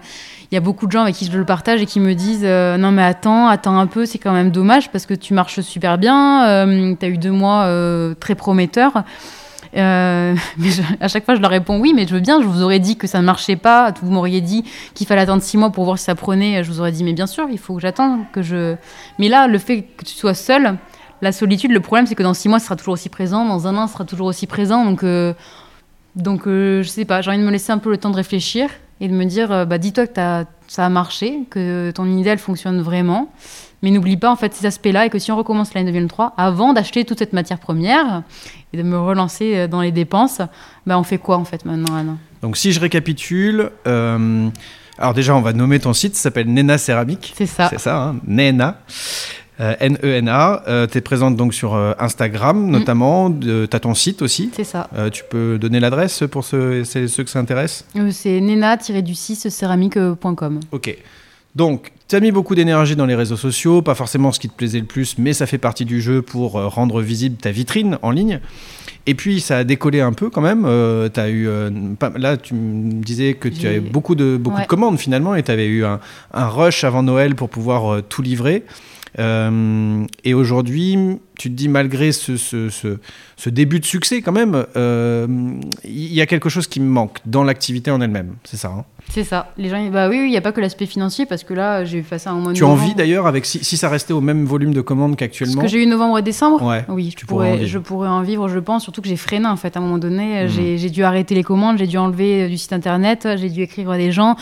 Il y a beaucoup de gens avec qui je le partage et qui me disent non mais attends, attends un peu, c'est quand même dommage parce que tu marches super bien, tu as eu deux mois très prometteurs. Euh, mais à chaque fois, je leur réponds oui, mais je veux bien. Je vous aurais dit que ça ne marchait pas. Vous m'auriez dit qu'il fallait attendre six mois pour voir si ça prenait. Je vous aurais dit, mais bien sûr, il faut que j'attende. Mais là, le fait que tu sois seule, la solitude, le problème, c'est que dans six mois, ça sera toujours aussi présent. Dans un an, ça sera toujours aussi présent. Donc, euh, donc euh, je sais pas. J'ai envie de me laisser un peu le temps de réfléchir et de me dire, euh, bah, dis-toi que ça a marché, que ton idée, elle fonctionne vraiment. Mais n'oublie pas en fait ces aspects-là et que si on recommence l'année 2023, avant d'acheter toute cette matière première et de me relancer euh, dans les dépenses, bah on fait quoi en fait maintenant Anna Donc, si je récapitule, euh, alors déjà, on va nommer ton site, ça s'appelle Nena Céramique. C'est ça. C'est ça, hein, Nena. Euh, N-E-N-A. Euh, tu es présente donc sur euh, Instagram, notamment. Tu as ton site aussi. C'est ça. Tu peux donner l'adresse pour ceux, que ça intéresse? C'est nena-du-6 céramique.com. Ok. Donc, tu as mis beaucoup d'énergie dans les réseaux sociaux, pas forcément ce qui te plaisait le plus, mais ça fait partie du jeu pour euh, rendre visible ta vitrine en ligne. Et puis, ça a décollé un peu quand même. Euh, t'as eu, euh, pas- là, tu me disais que tu avais beaucoup de, beaucoup Ouais. de commandes finalement, et tu avais eu un, un rush avant Noël pour pouvoir euh, tout livrer. Et aujourd'hui, tu te dis, malgré ce, ce- ce- ce début de succès quand même, il y a quelque chose qui me manque dans l'activité en elle-même. C'est ça hein? C'est ça. Les gens, bah oui, oui, il n'y a pas que l'aspect financier parce que là, j'ai passé un mois de Tu envie d'ailleurs, avec si, si ça restait au même volume de commandes qu'actuellement que j'ai eu novembre et décembre Ouais, Oui, tu je pourrais en je pourrais en vivre, je pense. Surtout que j'ai freiné en fait. À un moment donné, Mhm. j'ai dû arrêter les commandes, j'ai dû enlever euh, du site internet, j'ai dû écrire à des gens.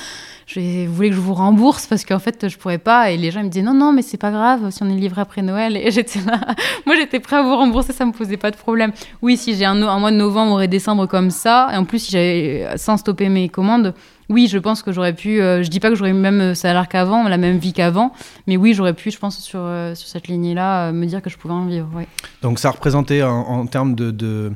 Je voulais que je vous rembourse? Parce qu'en fait, je pourrais pas. Et les gens ils me disaient non, non, mais c'est pas grave si on est livré après Noël. Et j'étais là. Moi, j'étais prêt à vous rembourser, ça me posait pas de problème. Oui, si j'ai un, un mois de novembre et décembre comme ça, et en plus, si j'avais sans stopper mes commandes. Oui, je pense que j'aurais pu. euh, je dis pas que j'aurais eu le même salaire qu'avant, la même vie qu'avant, mais oui, j'aurais pu, je pense, sur, euh, sur cette lignée-là, euh, me dire que je pouvais en vivre. Donc ça représentait en, en termes de,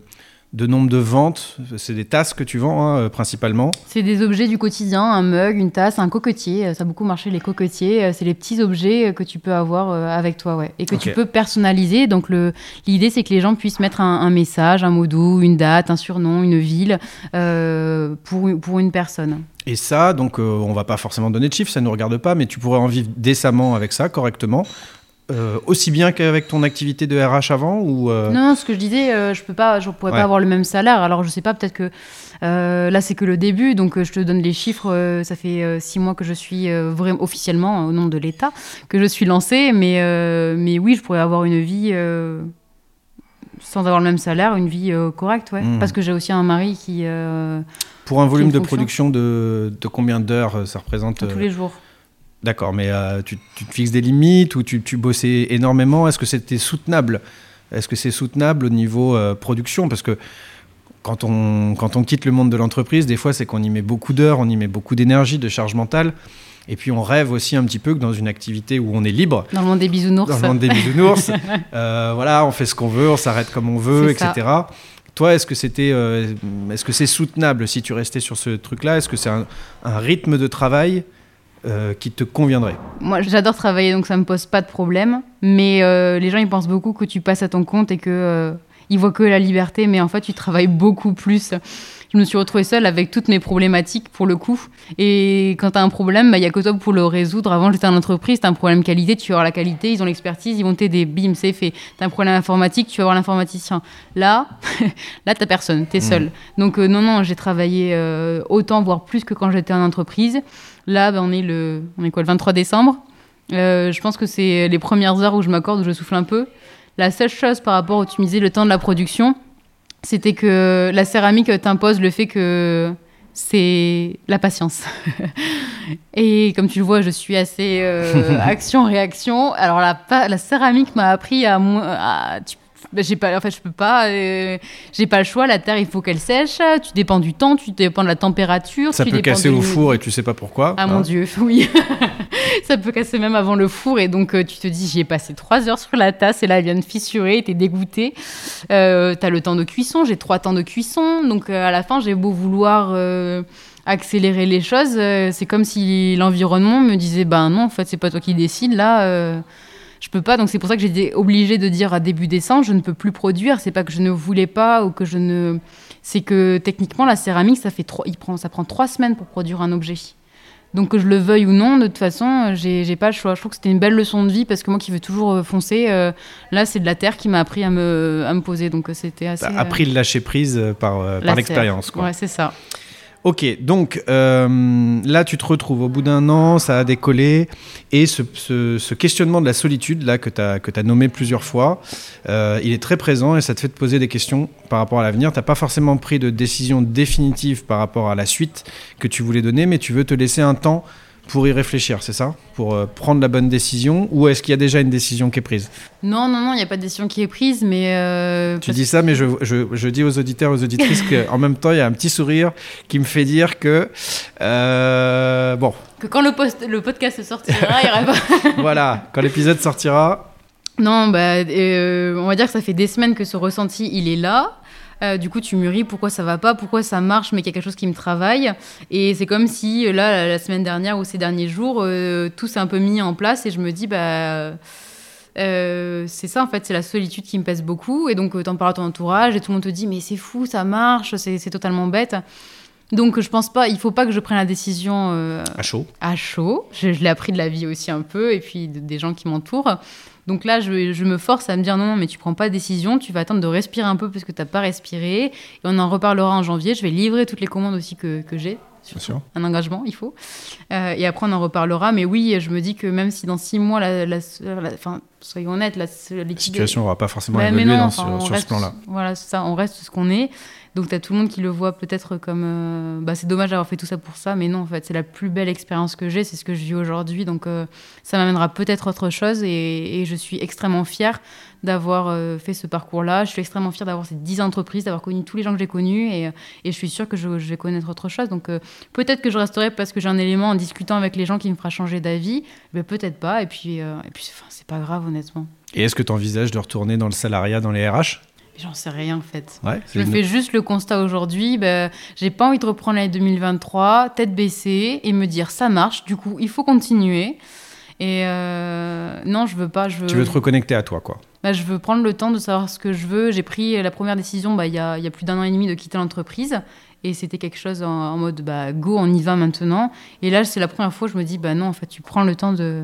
de nombre de ventes, c'est des tasses que tu vends hein, euh, principalement. C'est des objets du quotidien, un mug, une tasse, un coquetier. Euh, Ça a beaucoup marché les coquetiers. Euh, C'est les petits objets que tu peux avoir avec toi, ouais, et que tu peux personnaliser. Donc le l'idée c'est que les gens puissent mettre un, un message, un mot doux, une date, un surnom, une ville euh, pour pour une personne. Et ça, donc euh, on va pas forcément donner de chiffres, ça ne nous regarde pas, mais tu pourrais en vivre décemment avec ça, correctement. Euh, aussi bien qu'avec ton activité de RH avant ou euh, Non, non, ce que je disais, euh, je peux pas, je pourrais Ouais. pas avoir le même salaire. Alors je sais pas, peut-être que là c'est que le début, donc je te donne les chiffres. ça fait six mois que je suis vraiment officiellement au nom de l'État que je suis lancée, mais mais oui, je pourrais avoir une vie sans avoir le même salaire, une vie correcte, ouais. Mhm. Parce que j'ai aussi un mari qui pour un volume de fonction. production de, de combien d'heures ça représente tous les jours. D'accord, mais euh, tu, tu te fixes des limites ou tu, tu bossais énormément? Est-ce que c'était soutenable? Est-ce que c'est soutenable au niveau euh, production? Parce que quand on, quand on quitte le monde de l'entreprise, des fois, c'est qu'on y met beaucoup d'heures, on y met beaucoup d'énergie, de charge mentale. Et puis, on rêve aussi un petit peu que dans une activité où on est libre, Dans le monde des bisounours. dans le monde des bisounours, euh, voilà, on fait ce qu'on veut, on s'arrête comme on veut, ça. etc. Toi, est-ce que c'était, est-ce que c'est soutenable si tu restais sur ce truc-là? Est-ce que c'est un, un rythme de travail euh, qui te conviendrait Moi, j'adore travailler, donc ça me pose pas de problème. Mais euh, les gens, ils pensent beaucoup que tu passes à ton compte et que euh, ils voient que la liberté, mais en fait, tu travailles beaucoup plus. Je me suis retrouvée seule avec toutes mes problématiques pour le coup. Et quand tu as un problème, bah, il y a que toi pour le résoudre. Avant, j'étais en entreprise, tu as un problème qualité, tu vas avoir la qualité, ils ont l'expertise, ils vont t'aider. Bim, c'est fait. Tu as un problème informatique, tu vas voir l'informaticien. Là, là, tu personne, tu es seule. Donc, euh, non, non, j'ai travaillé autant, voire plus que quand j'étais en entreprise. Là, bah, on, est le, on est quoi, le 23 décembre euh, je pense que c'est les premières heures où je m'accorde, où je souffle un peu. La seule chose par rapport au tu me disais, le temps de la production, c'était que la céramique t'impose le fait que c'est la patience. Et comme tu le vois, je suis assez euh, action-réaction. Alors la, la céramique m'a appris à... à- tu- ben, j'ai pas, en fait, je peux pas. euh, j'ai pas le choix. La terre, il faut qu'elle sèche. Tu dépends du temps, tu dépends de la température. Ça tu peut casser au four et tu sais pas pourquoi. Ah hein. mon dieu, oui. ça peut casser même avant le four et donc euh, tu te dis j'y ai passé trois heures sur la tasse et là elle vient de fissurer, t'es dégoûté. Euh, T'as le temps de cuisson, j'ai trois temps de cuisson, donc euh, à la fin j'ai beau vouloir euh, accélérer les choses, c'est comme si l'environnement me disait ben non en fait c'est pas toi qui décide là. euh, je peux pas, donc c'est pour ça que j'étais obligée de dire à début décembre, je ne peux plus produire. C'est pas que je ne voulais pas ou que je ne, c'est que techniquement la céramique, ça fait trois, il prend, ça prend trois semaines pour produire un objet. Donc que je le veuille ou non, de toute façon, j'ai pas le choix. Je trouve que c'était une belle leçon de vie parce que moi qui veux toujours euh, foncer, euh, là c'est de la terre qui m'a appris à me, à me poser. Donc euh, c'était assez. T'as appris le lâcher prise par, par l'expérience. Ouais, c'est ça. Ok, donc euh, là tu te retrouves au bout d'un an, ça a décollé, et ce, questionnement de la solitude là que tu as, nommé plusieurs fois, euh, il est très présent et ça te fait te poser des questions par rapport à l'avenir. Tu pas forcément pris de décision définitive par rapport à la suite que tu voulais donner, mais tu veux te laisser un temps pour y réfléchir, c'est ça? Pour euh, prendre la bonne décision, ou est-ce qu'il y a déjà une décision qui est prise? Non, non, non, il n'y a pas de décision qui est prise, mais. euh, Tu dis ça, mais je, je- je dis aux auditeurs, aux auditrices qu'en même temps, il y a un petit sourire qui me fait dire que, euh, bon, que quand le, post, le podcast sortira, il y aura pas. voilà, quand l'épisode sortira, Non, bah, on va dire que ça fait des semaines que ce ressenti, il est là. Euh, du coup, tu mûris pourquoi ça va pas, pourquoi ça marche, mais qu'il y a quelque chose qui me travaille. Et c'est comme si, là, la, semaine dernière ou ces derniers jours, euh, tout s'est un peu mis en place et je me dis, bah. euh, c'est ça en fait, c'est la solitude qui me pèse beaucoup et donc t'en parles à ton entourage et tout le monde te dit mais c'est fou, ça marche, c'est c'est totalement bête. Donc je pense pas, il faut pas que je prenne la décision euh, à chaud. à chaud. Je, je l'ai appris de la vie aussi un peu, et puis de- des gens qui m'entourent. Donc là, je, je me force à me dire non, non, mais tu prends pas de décision, tu vas attendre de respirer un peu parce que tu n'as pas respiré. Et on en reparlera en janvier. Je vais livrer toutes les commandes aussi que, que j'ai. Bien sûr. Un engagement, il faut. Euh, et après, on en reparlera. Mais oui, je me dis que même si dans six mois, la, la, la- enfin, soyons honnêtes, la, La situation n'aura pas forcément bah, évolué non, dans enfin, sur ce plan-là. Voilà, ça, on reste ce qu'on est. Donc, tu as tout le monde qui le voit peut-être comme. euh, bah, c'est dommage d'avoir fait tout ça pour ça, mais non, en fait, c'est la plus belle expérience que j'ai, c'est ce que je vis aujourd'hui. Donc, euh, ça m'amènera peut-être autre chose et, je suis extrêmement fière d'avoir euh, fait ce parcours-là. Je suis extrêmement fière d'avoir ces 10 entreprises, d'avoir connu tous les gens que j'ai connus et, je suis sûre que je, vais connaître autre chose. Donc, peut-être que je resterai parce que j'ai un élément en discutant avec les gens qui me fera changer d'avis, mais peut-être pas. Et puis, c'est pas grave, honnêtement. Et est-ce que tu envisages de retourner dans le salariat, dans les RH J'en sais rien, en fait. Ouais, Je une- fais juste le constat aujourd'hui, ben, j'ai pas envie de reprendre l'année 2023, tête baissée, et me dire ça marche, du coup il faut continuer. Et euh, non, je veux pas. Je veux, Tu veux te reconnecter à toi, quoi. bah, je veux prendre le temps de savoir ce que je veux. J'ai pris la première décision bah, il y, a, il y a plus d'un an et demi de quitter l'entreprise. Et c'était quelque chose en, en mode bah, go, on y va maintenant. Et là, c'est la première fois que je me dis bah non, en fait, tu prends le temps de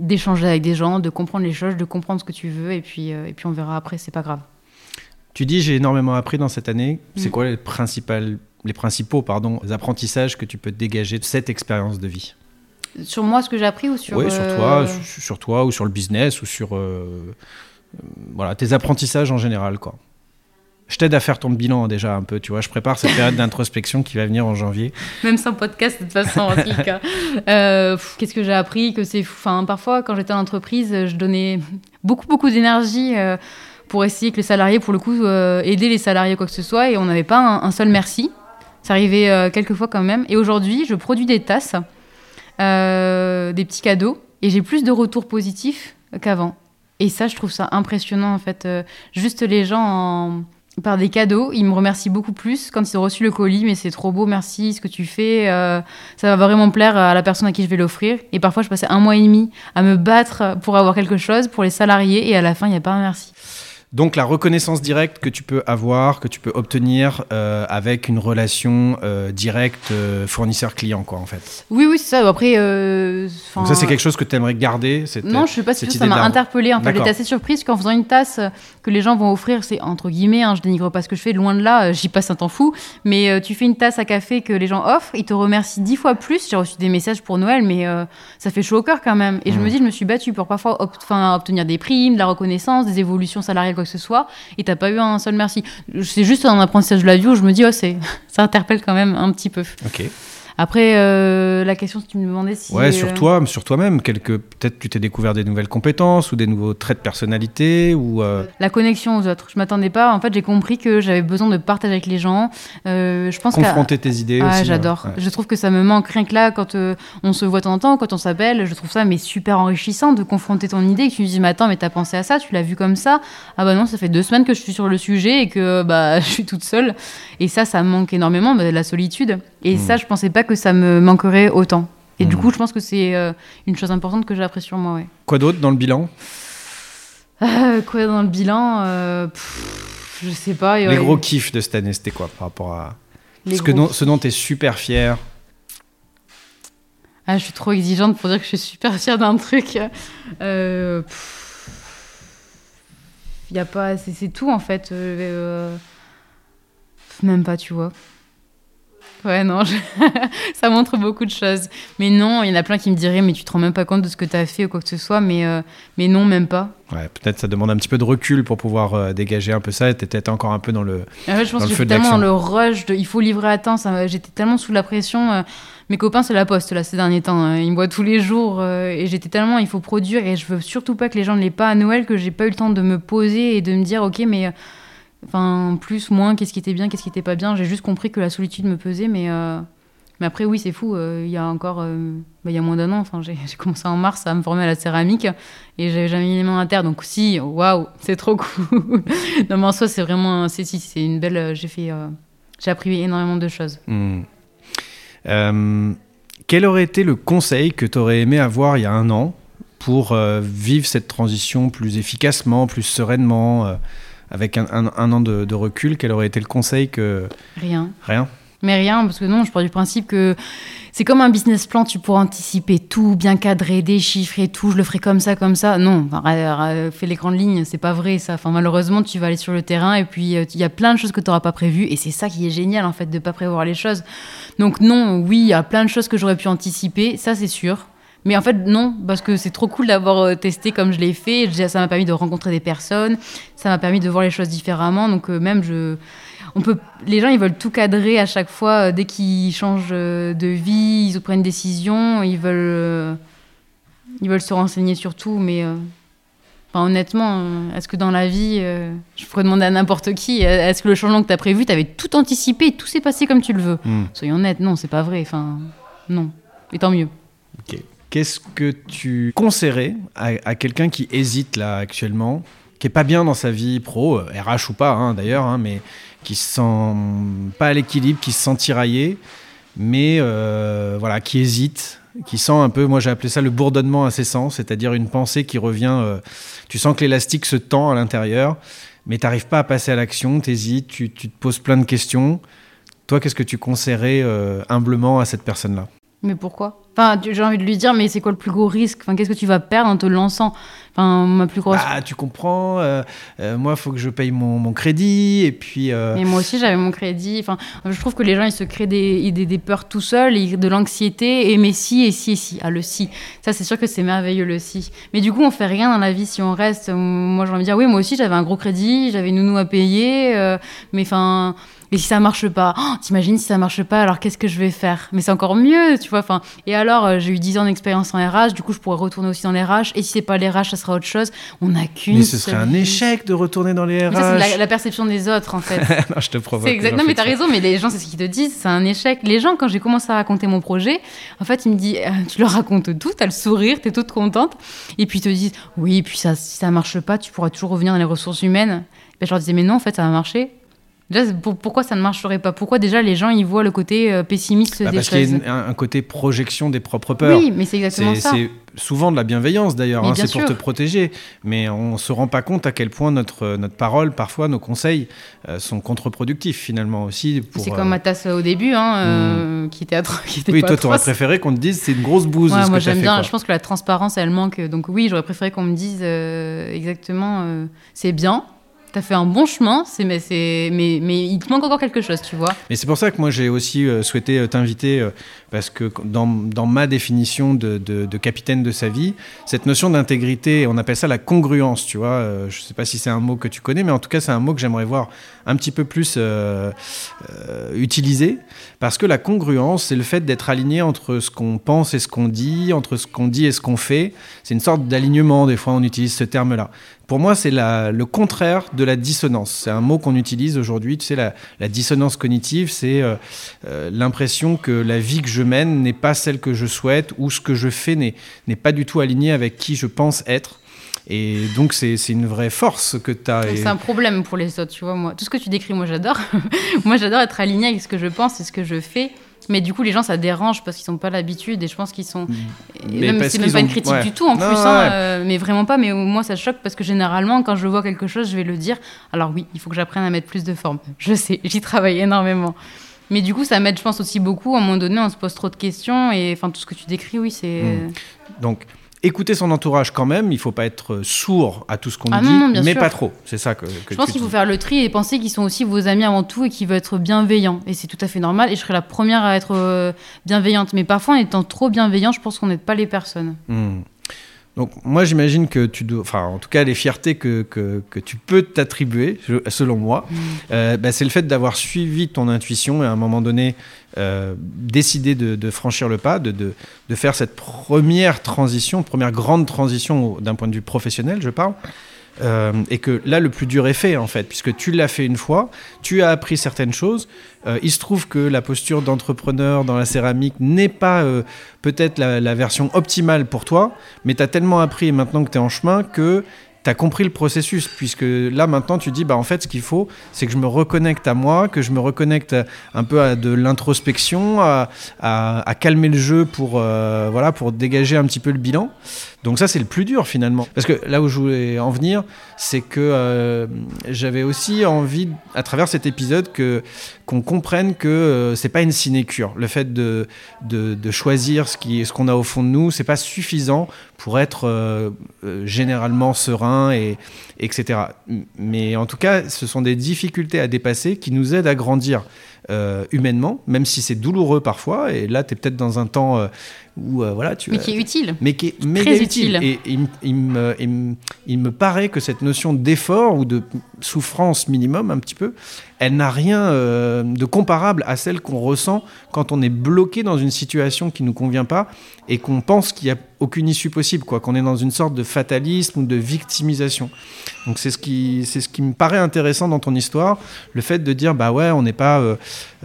d'échanger avec des gens, de comprendre les choses, de comprendre ce que tu veux, et puis, euh, et puis on verra après, c'est pas grave. Tu dis j'ai énormément appris dans cette année. C'est Mm. quoi les, principales, les principaux pardon, apprentissages que tu peux dégager de cette expérience de vie? Sur moi, ce que j'ai appris ou sur. Oui, sur euh, toi, sur, sur toi ou sur le business ou sur euh, euh, voilà, tes apprentissages en général. quoi. Je t'aide à faire ton bilan déjà un peu, tu vois. Je prépare cette période d'introspection qui va venir en janvier. Même sans podcast, de toute façon, en tout cas. Euh, pff, Qu'est-ce que j'ai appris? Que c'est, fou. Enfin, parfois, quand j'étais en entreprise, je donnais beaucoup, beaucoup d'énergie euh, pour essayer que les salariés, pour le coup, euh, aider les salariés quoi que ce soit, et on n'avait pas un, seul merci. Ça arrivait euh, quelques fois quand même. Et aujourd'hui, je produis des tasses, euh, des petits cadeaux, et j'ai plus de retours positifs qu'avant. Et ça, je trouve ça impressionnant en fait. Euh, juste les gens en- par des cadeaux, ils me remercient beaucoup plus quand ils ont reçu le colis. Mais c'est trop beau, merci, ce que tu fais. ça va vraiment plaire à la personne à qui je vais l'offrir. Et parfois, je passais un mois et demi à me battre pour avoir quelque chose pour les salariés, et à la fin, il n'y a pas un merci. Donc la reconnaissance directe que tu peux avoir, que tu peux obtenir euh, avec une relation euh, directe euh, fournisseur-client, quoi, en fait. Oui, oui, c'est ça. Après, Donc ça, c'est quelque chose que tu aimerais garder cette- Non, je sais pas si cette ça m'a interpellée. En fait, j'étais assez surprise qu'en faisant une tasse que les gens vont offrir, c'est entre guillemets, hein, je dénigre pas ce que je fais, loin de là, j'y passe un temps fou. Mais tu fais une tasse à café que les gens offrent, ils te remercient dix fois plus. J'ai reçu des messages pour Noël, mais ça fait chaud au cœur quand même. Et je Mm. me dis, je me suis battue pour parfois ob- obtenir des primes, de la reconnaissance, des évolutions salariales, quoi que ce soit. Et t'as pas eu un seul merci. C'est juste un apprentissage de la vie où je me dis, oh, c'est ça interpelle quand même un petit peu. Après, euh, la question, si tu me demandais si. Ouais, euh, sur toi, sur toi-même. Quelque... Peut-être tu t'es découvert des nouvelles compétences ou des nouveaux traits de personnalité ou. euh, La connexion aux autres. Je m'attendais pas. En fait, j'ai compris que j'avais besoin de partager avec les gens. Euh, je pense confronter tes idées Ah, aussi. j'adore. ouais. Je trouve que ça me manque rien que là quand on se voit de temps en temps, quand on s'appelle. Je trouve ça mais super enrichissant de confronter ton idée et que tu me dis mais attends mais t'as pensé à ça, tu l'as vu comme ça? Ah bah non, ça fait deux semaines que je suis sur le sujet et que bah je suis toute seule. Et ça, ça me manque énormément, bah, la solitude. Et Mm. ça, je pensais pas que ça me manquerait autant. Et du Mm. coup, je pense que c'est euh, une chose importante que j'ai appris sur moi. Ouais. Quoi d'autre dans le bilan? Euh, quoi dans le bilan euh, pff, Je sais pas. Les ouais. gros kiffs de cette année, c'était quoi par rapport à. Les ce, que ce dont tu es super fier Ah, je suis trop exigeante pour dire que je suis super fière d'un truc. Euh, y a pas, c'est c'est tout en fait. Même pas, tu vois. Ouais, non, je- ça montre beaucoup de choses. Mais non, il y en a plein qui me diraient, mais tu te rends même pas compte de ce que tu as fait ou quoi que ce soit. Mais, euh, mais non, même pas. Ouais, peut-être ça demande un petit peu de recul pour pouvoir euh, dégager un peu ça. T'es peut-être encore un peu dans le. En fait, je Dans pense le que j'étais tellement dans le rush de il faut livrer à temps. J'étais tellement sous la pression. euh, mes copains, c'est la poste là ces derniers temps. hein, Ils me voient tous les jours et j'étais tellement il faut produire et je veux surtout pas que les gens ne l'aient pas à Noël que j'ai pas eu le temps de me poser et de me dire ok mais enfin plus moins qu'est-ce qui était bien qu'est-ce qui était pas bien. J'ai juste compris que la solitude me pesait mais euh, mais après oui c'est fou. euh, Il y a encore euh, bah, y a moins d'un an. Enfin j'ai commencé en mars à me former à la céramique et j'avais jamais mis les mains à terre donc si waouh c'est trop cool. non mais en soi c'est vraiment c'est si c'est une belle j'ai fait j'ai appris énormément de choses. Hmm. Quel aurait été le conseil que tu aurais aimé avoir il y a un an pour vivre cette transition plus efficacement, plus sereinement, avec un, un- un an de, de recul Quel aurait été le conseil que. Rien. Rien Mais rien, parce que non, je pars du principe que c'est comme un business plan, tu pourras anticiper tout, bien cadrer, des chiffres et tout, je le ferai comme ça, comme ça. Non, enfin, fais les grandes lignes, c'est pas vrai ça. Enfin, malheureusement, tu vas aller sur le terrain et puis euh, il y a plein de choses que tu n'auras pas prévues et c'est ça qui est génial en fait, de pas prévoir les choses. Donc, non, oui, il y a plein de choses que j'aurais pu anticiper, ça c'est sûr. Mais en fait, non, parce que c'est trop cool d'avoir euh, testé comme je l'ai fait. Ça m'a permis de rencontrer des personnes, ça m'a permis de voir les choses différemment. Donc, euh, même, je. On peut, les gens, ils veulent tout cadrer à chaque fois. euh, Dès qu'ils changent de vie, ils prennent une décision, ils veulent, euh, ils veulent se renseigner sur tout. Mais euh, enfin, honnêtement, est-ce que dans la vie, je pourrais demander à n'importe qui, est-ce que le changement que tu as prévu, tu avais tout anticipé, tout s'est passé comme tu le veux? Hmm. Soyons honnêtes, non, c'est pas vrai. Enfin, non. Et tant mieux. Qu'est-ce que tu conseillerais à, quelqu'un qui hésite là actuellement, qui est pas bien dans sa vie pro, euh, RH ou pas hein, d'ailleurs, hein, mais qui se sent pas à l'équilibre, qui se sent tiraillé, mais euh, voilà, qui hésite, qui sent un peu, moi j'ai appelé ça le bourdonnement incessant, c'est-à-dire une pensée qui revient, euh, tu sens que l'élastique se tend à l'intérieur, mais tu n'arrives pas à passer à l'action, tu hésites, tu, tu te poses plein de questions. Toi, qu'est-ce que tu conseillerais euh, humblement à cette personne-là? Mais pourquoi? Enfin, j'ai envie de lui dire, mais c'est quoi le plus gros risque? Enfin, qu'est-ce que tu vas perdre en te lançant? Enfin, ma plus grosse. Ah, tu comprends, euh, euh, moi, il faut que je paye mon, mon crédit, et puis... euh, Mais moi aussi, j'avais mon crédit. Enfin, je trouve que les gens, ils se créent des, des, des peurs tout seuls, et de l'anxiété, et mais si, et si, et si. Ah, le si. Ça, c'est sûr que c'est merveilleux, le si. Mais du coup, on fait rien dans la vie si on reste. Moi, j'ai envie de dire, oui, moi aussi, j'avais un gros crédit, j'avais une nounou à payer, mais enfin. Et si ça marche pas Oh, T'imagines si ça marche pas, alors qu'est-ce que je vais faire? Mais c'est encore mieux, tu vois. Enfin, et alors euh, j'ai eu 10 ans d'expérience en RH, du coup, je pourrais retourner aussi dans les RH. Et si c'est pas les RH, ça sera autre chose. On n'a qu'une. Mais ce serait un échec de retourner dans les RH. Mais ça, c'est la, la perception des autres, en fait. non, je te provoque. Exact. Non, mais t'as raison, mais les gens, c'est ce qu'ils te disent, c'est un échec. Les gens, quand j'ai commencé à raconter mon projet, en fait, ils me disent, euh, tu leur racontes tout, t'as le sourire, t'es toute contente. Et puis ils te disent, oui, puis ça, si ça marche pas, tu pourras toujours revenir dans les ressources humaines. Ben, je leur disais, mais non, en fait, ça va marcher. Déjà, pourquoi ça ne marcherait pas? Pourquoi déjà les gens ils voient le côté euh, pessimiste Bah, des parce qu'il y a choses? un, un côté projection des propres peurs. Oui, mais c'est exactement ça. c'est souvent de la bienveillance d'ailleurs, hein, c'est pour te protéger. Mais on se rend pas compte à quel point notre, notre parole, parfois nos conseils, euh, sont contre-productifs finalement aussi. C'est euh, comme ma tasse au début, hein, euh, qui était atro- qui était Oui, pas toi, t'aurais atroce. préféré qu'on te dise c'est une grosse bouse. Ouais, ce moi j'aime bien. quoi. Je pense que la transparence, elle manque. Donc oui, j'aurais préféré qu'on me dise euh, exactement, euh, c'est bien, t'as fait un bon chemin, c'est mais c'est mais il te manque encore quelque chose, tu vois. Mais c'est pour ça que moi j'ai aussi euh, souhaité euh, t'inviter, euh, parce que dans, ma définition de, capitaine de sa vie, cette notion d'intégrité, on appelle ça la congruence, tu vois. euh, je sais pas si c'est un mot que tu connais, mais en tout cas c'est un mot que j'aimerais voir un petit peu plus euh, euh, utilisé, parce que la congruence, c'est le fait d'être aligné entre ce qu'on pense et ce qu'on dit, entre ce qu'on dit et ce qu'on fait. C'est une sorte d'alignement, des fois on utilise ce terme-là. Pour moi, c'est le contraire de la dissonance. C'est un mot qu'on utilise aujourd'hui. Tu sais, la, dissonance cognitive, c'est l'impression que la vie que je mène n'est pas celle que je souhaite ou ce que je fais n'est n'est pas du tout aligné avec qui je pense être. Et donc, c'est c'est une vraie force que tu as. C'est un problème pour les autres, tu vois. Moi, tout ce que tu décris, moi j'adore. moi j'adore être aligné avec ce que je pense et ce que je fais. Mais du coup, les gens, ça dérange parce qu'ils n'ont pas l'habitude et je pense qu'ils sont. et Mais même, parce c'est même pas ont- une critique ouais. du tout en Non, plus, hein, euh, mais vraiment pas. Mais moi, ça choque parce que généralement, quand je vois quelque chose, je vais le dire. Alors oui, il faut que j'apprenne à mettre plus de forme. Je sais, j'y travaille énormément. Mais du coup, ça m'aide, je pense, aussi beaucoup. À un moment donné, on se pose trop de questions et enfin, tout ce que tu décris, oui, c'est. Mm. Donc, écouter son entourage quand même. Il faut pas être sourd à tout ce qu'on Ah non, dit, non, mais sûr. pas trop. C'est ça que, que Je pense qu'il faut faire le tri et penser qu'ils sont aussi vos amis avant tout et qu'ils veulent être bienveillants. Et c'est tout à fait normal. Et je serais la première à être euh, bienveillante. Mais parfois, en étant trop bienveillant, je pense qu'on n'aide pas les personnes. Hmm. Donc moi j'imagine que tu dois, enfin en tout cas les fiertés que, que, que tu peux t'attribuer, selon moi, euh, bah, c'est le fait d'avoir suivi ton intuition et à un moment donné euh, décidé de, de franchir le pas, de, de, de faire cette première transition, première grande transition d'un point de vue professionnel, je parle. Euh, et que là, le plus dur est fait, en fait, puisque tu l'as fait une fois, tu as appris certaines choses. Euh, il se trouve que la posture d'entrepreneur dans la céramique n'est pas euh, peut-être la, version optimale pour toi, mais tu as tellement appris maintenant que tu es en chemin que tu as compris le processus, puisque là maintenant tu dis, bah, en fait, ce qu'il faut, c'est que je me reconnecte à moi, que je me reconnecte un peu à de l'introspection, à, calmer le jeu pour, voilà, pour dégager un petit peu le bilan. Donc ça, c'est le plus dur finalement. Parce que là où je voulais en venir, c'est que euh, j'avais aussi envie, à travers cet épisode, que qu'on comprenne que euh, c'est pas une sinécure. Le fait de, de, choisir ce qui, ce qu'on a au fond de nous, c'est pas suffisant pour être euh, euh, généralement serein et etc. Mais en tout cas, ce sont des difficultés à dépasser qui nous aident à grandir humainement, même si c'est douloureux parfois. Et là, tu es peut-être dans un temps où euh, voilà, tu Mais qui est utile. mais qui est méga utile. utile. Et il, me- il me, il me- il me paraît que cette notion d'effort ou de souffrance minimum, un petit peu, elle n'a rien euh, de comparable à celle qu'on ressent quand on est bloqué dans une situation qui ne nous convient pas et qu'on pense qu'il n'y a aucune issue possible, quoi, qu'on est dans une sorte de fatalisme ou de victimisation. Donc c'est ce qui, c'est ce qui me paraît intéressant dans ton histoire, le fait de dire bah ouais, on n'est pas, euh,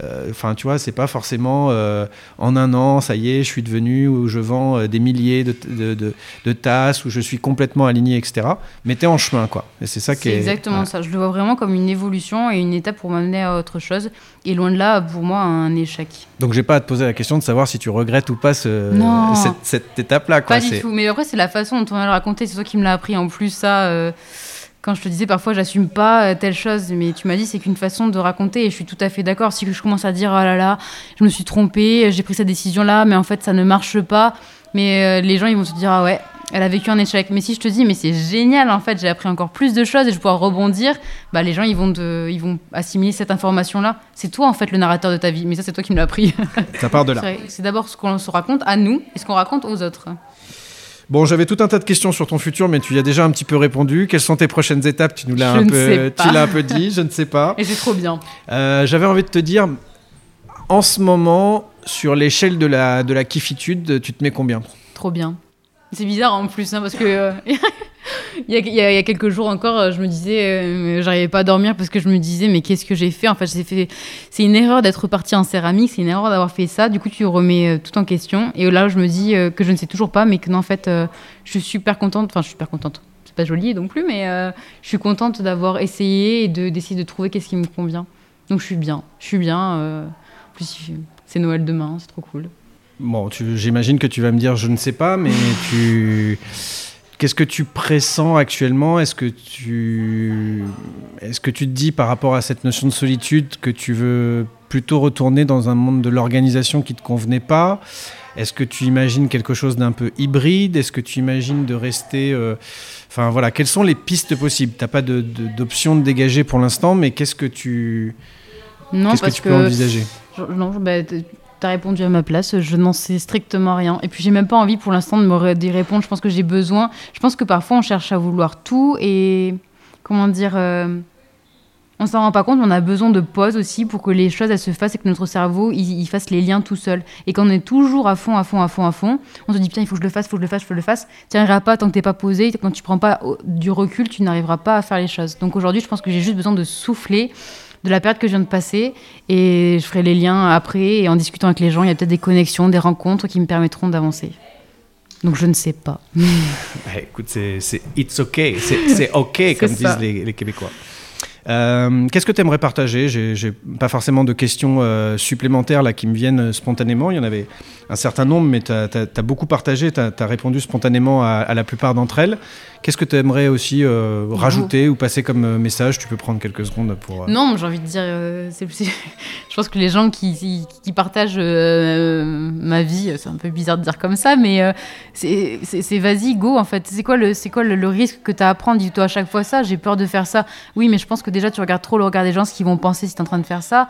euh, enfin tu vois, c'est pas forcément euh, en un an, ça y est, je suis devenu où je vends euh, des milliers de, de, de- de tasses, où je suis complètement aligné, etc. Mais t'es en chemin, quoi. Et c'est ça qui est. exactement ouais. ça. Je le vois vraiment comme une évolution et une étape pour m'amener à autre chose. Et loin de là, pour moi, un échec. Donc j'ai pas à te poser la question de savoir si tu regrettes ou pas ce- cette, cette étape-là, quoi. Pas du tout. Mais après, c'est la façon dont on va le raconter. C'est toi qui me l'as appris en plus, ça. euh, quand je te disais parfois, j'assume pas euh, telle chose, mais tu m'as dit c'est qu'une façon de raconter et je suis tout à fait d'accord. Si je commence à dire, oh là là, je me suis trompée, j'ai pris cette décision-là, mais en fait, ça ne marche pas. Mais euh, les gens, ils vont se dire, ah ouais, elle a vécu un échec. Mais si je te dis, mais c'est génial, en fait, j'ai appris encore plus de choses et je vais pouvoir rebondir, bah, les gens, ils vont, te- ils vont assimiler cette information-là. C'est toi, en fait, le narrateur de ta vie. Mais ça, c'est toi qui me l'as appris. Ça part de là. C'est d'abord ce qu'on se raconte à nous et ce qu'on raconte aux autres. Bon, j'avais tout un tas de questions sur ton futur, mais tu y as déjà un petit peu répondu. Quelles sont tes prochaines étapes? Tu nous l'as un peu, tu l'as un peu dit, je ne sais pas. Et c'est trop bien. Euh, J'avais envie de te dire, en ce moment, Sur l'échelle de la, de la kiffitude, tu te mets combien? Trop bien. C'est bizarre en plus, hein, parce que euh, il, y a, quelques jours encore, euh, je me disais, euh, j'arrivais pas à dormir parce que je me disais, mais qu'est-ce que j'ai fait? En fait, c'est une erreur d'être parti en céramique, c'est une erreur d'avoir fait ça. Du coup, tu remets euh, tout en question. Et là, je me dis euh, que je ne sais toujours pas, mais que non, en fait, je suis super contente. Enfin, je suis super contente. C'est pas joli non plus, mais je suis contente d'avoir essayé et de d'essayer de trouver qu'est-ce qui me convient. Donc, je suis bien. Je suis bien. en plus, c'est Noël demain, c'est trop cool. Bon, j'imagine que tu vas me dire je ne sais pas, mais tu. Qu'est-ce que tu pressens actuellement? Est-ce que tu. Est-ce que tu te dis par rapport à cette notion de solitude que tu veux plutôt retourner dans un monde de l'organisation qui te convenait pas? Est-ce que tu imagines quelque chose d'un peu hybride? Est-ce que tu imagines de rester. euh, Enfin voilà, quelles sont les pistes possibles? T'as pas de- de- d'option de, dégager pour l'instant, mais qu'est-ce que tu. Non, Qu'est-ce que parce tu peux envisager? Je- non, je- bah, t- t'as répondu à ma place, je n'en sais strictement rien. Et puis j'ai même pas envie pour l'instant de me d'y répondre. Je pense que j'ai besoin. Je pense que parfois on cherche à vouloir tout et comment dire. euh, on s'en rend pas compte, on a besoin de pause aussi pour que les choses se fassent et que notre cerveau il, il fasse les liens tout seul. Et quand on est toujours à fond, à fond, à fond, à fond, on se dit putain il faut que je le fasse, il faut que je le fasse, il faut que je le fasse. Tu n'y arriveras pas tant que t'es pas posé. Quand tu prends pas du recul, tu n'arriveras pas à faire les choses. Donc aujourd'hui, je pense que j'ai juste besoin de souffler de la période que je viens de passer et je ferai les liens après et en discutant avec les gens, il y a peut-être des connexions, des rencontres qui me permettront d'avancer. Donc je ne sais pas. Bah, écoute, c'est it's okay, c'est ok comme ça. disent les, les Québécois. Euh, Qu'est-ce que tu aimerais partager? J'ai pas forcément de questions euh, supplémentaires là qui me viennent euh, spontanément. Il y en avait un certain nombre, mais tu as, beaucoup partagé, tu as, répondu spontanément à, à la plupart d'entre elles. Qu'est-ce que tu aimerais aussi euh, rajouter ou passer comme euh, message? Tu peux prendre quelques secondes pour. euh, Non, j'ai envie de dire, euh, je pense que les gens qui, partagent ma vie, c'est un peu bizarre de dire comme ça, mais c'est c'est- c'est vas-y, go en fait. C'est quoi, le, c'est quoi le, le risque que tu as à prendre? Dis-toi à chaque fois ça, j'ai peur de faire ça. Oui, mais je pense que déjà tu regardes trop le regard des gens, ce qu'ils vont penser si tu es en train de faire ça.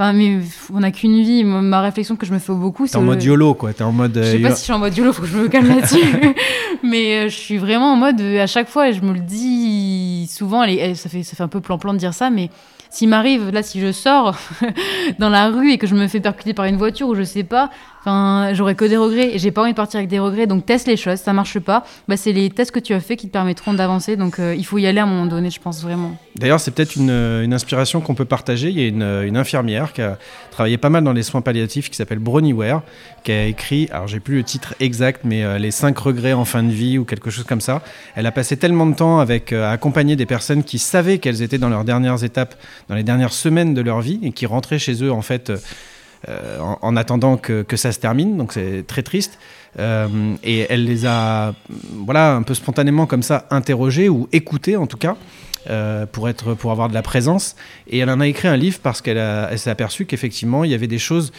Enfin, mais on n'a qu'une vie. Ma réflexion que je me fais beaucoup, T'es c'est. en mode YOLO, quoi. T'es en mode. Je sais euh, pas si je suis en mode YOLO, faut que je me calme là-dessus. mais euh, je suis vraiment en mode, euh, à chaque fois, et je me le dis souvent, elle est- elle- ça, fait, ça fait un peu plan-plan de dire ça, mais s'il m'arrive, là, si je sors dans la rue et que je me fais percuter par une voiture ou je sais pas, enfin, j'aurais que des regrets. Et j'ai pas envie de partir avec des regrets, donc teste les choses, ça marche pas. Bah, c'est les tests que tu as fait qui te permettront d'avancer, donc euh, il faut y aller à un moment donné, je pense vraiment. D'ailleurs, c'est peut-être une, inspiration qu'on peut partager. Il y a une, une infirmière qui a travaillé pas mal dans les soins palliatifs qui s'appelle Bronnie Ware, qui a écrit, alors j'ai plus le titre exact, mais euh, Les 5 regrets en fin de vie ou quelque chose comme ça. Elle a passé tellement de temps avec, euh, à accompagner des personnes qui savaient qu'elles étaient dans leurs dernières étapes, dans les dernières semaines de leur vie et qui rentraient chez eux en fait. euh, en, en attendant que, que ça se termine, donc c'est très triste. Euh, et elle les a, voilà, un peu spontanément comme ça interrogées ou écoutées en tout cas, euh, pour être, pour avoir de la présence. Et elle en a écrit un livre parce qu'elle s'est aperçue qu'effectivement il y avait des choses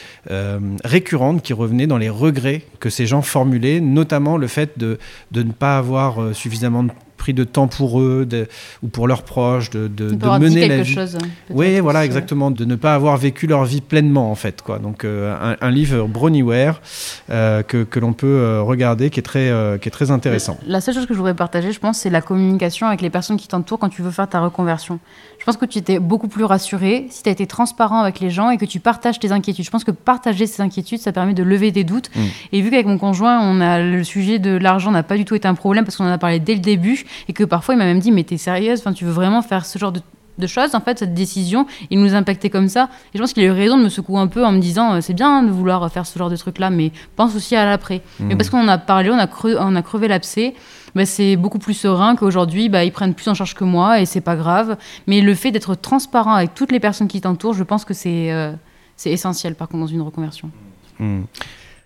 récurrentes qui revenaient dans les regrets que ces gens formulaient, notamment le fait de, de ne pas avoir suffisamment de- pris de temps pour eux de- ou pour leurs proches, de, de, mener la quelque vie. chose. peut-être Oui, voilà, exactement, de ne pas avoir vécu leur vie pleinement, en fait. Quoi. Donc, euh, un, un livre Bronnie Ware euh, que, que l'on peut euh, regarder, qui est très, euh, qui est très intéressant. La seule chose que je voudrais partager, je pense, c'est la communication avec les personnes qui t'entourent quand tu veux faire ta reconversion. Je pense que tu étais beaucoup plus rassuré si tu as été transparent avec les gens et que tu partages tes inquiétudes. Je pense que partager ces inquiétudes, ça permet de lever des doutes. Mm. Et vu qu'avec mon conjoint, on a le sujet de l'argent n'a pas du tout été un problème parce qu'on en a parlé dès le début et que parfois il m'a même dit mais t'es sérieuse, enfin tu veux vraiment faire ce genre de de choses, en fait, cette décision, il nous impactait comme ça. Et je pense qu'il a eu raison de me secouer un peu en me disant euh, c'est bien de vouloir faire ce genre de truc-là, mais pense aussi à l'après. Mais parce qu'on en a parlé, on a, creux- on a crevé l'abcès, bah, c'est beaucoup plus serein qu'aujourd'hui, bah, ils prennent plus en charge que moi et c'est pas grave. Mais le fait d'être transparent avec toutes les personnes qui t'entourent, je pense que c'est euh, c'est essentiel par contre dans une reconversion. Hmm.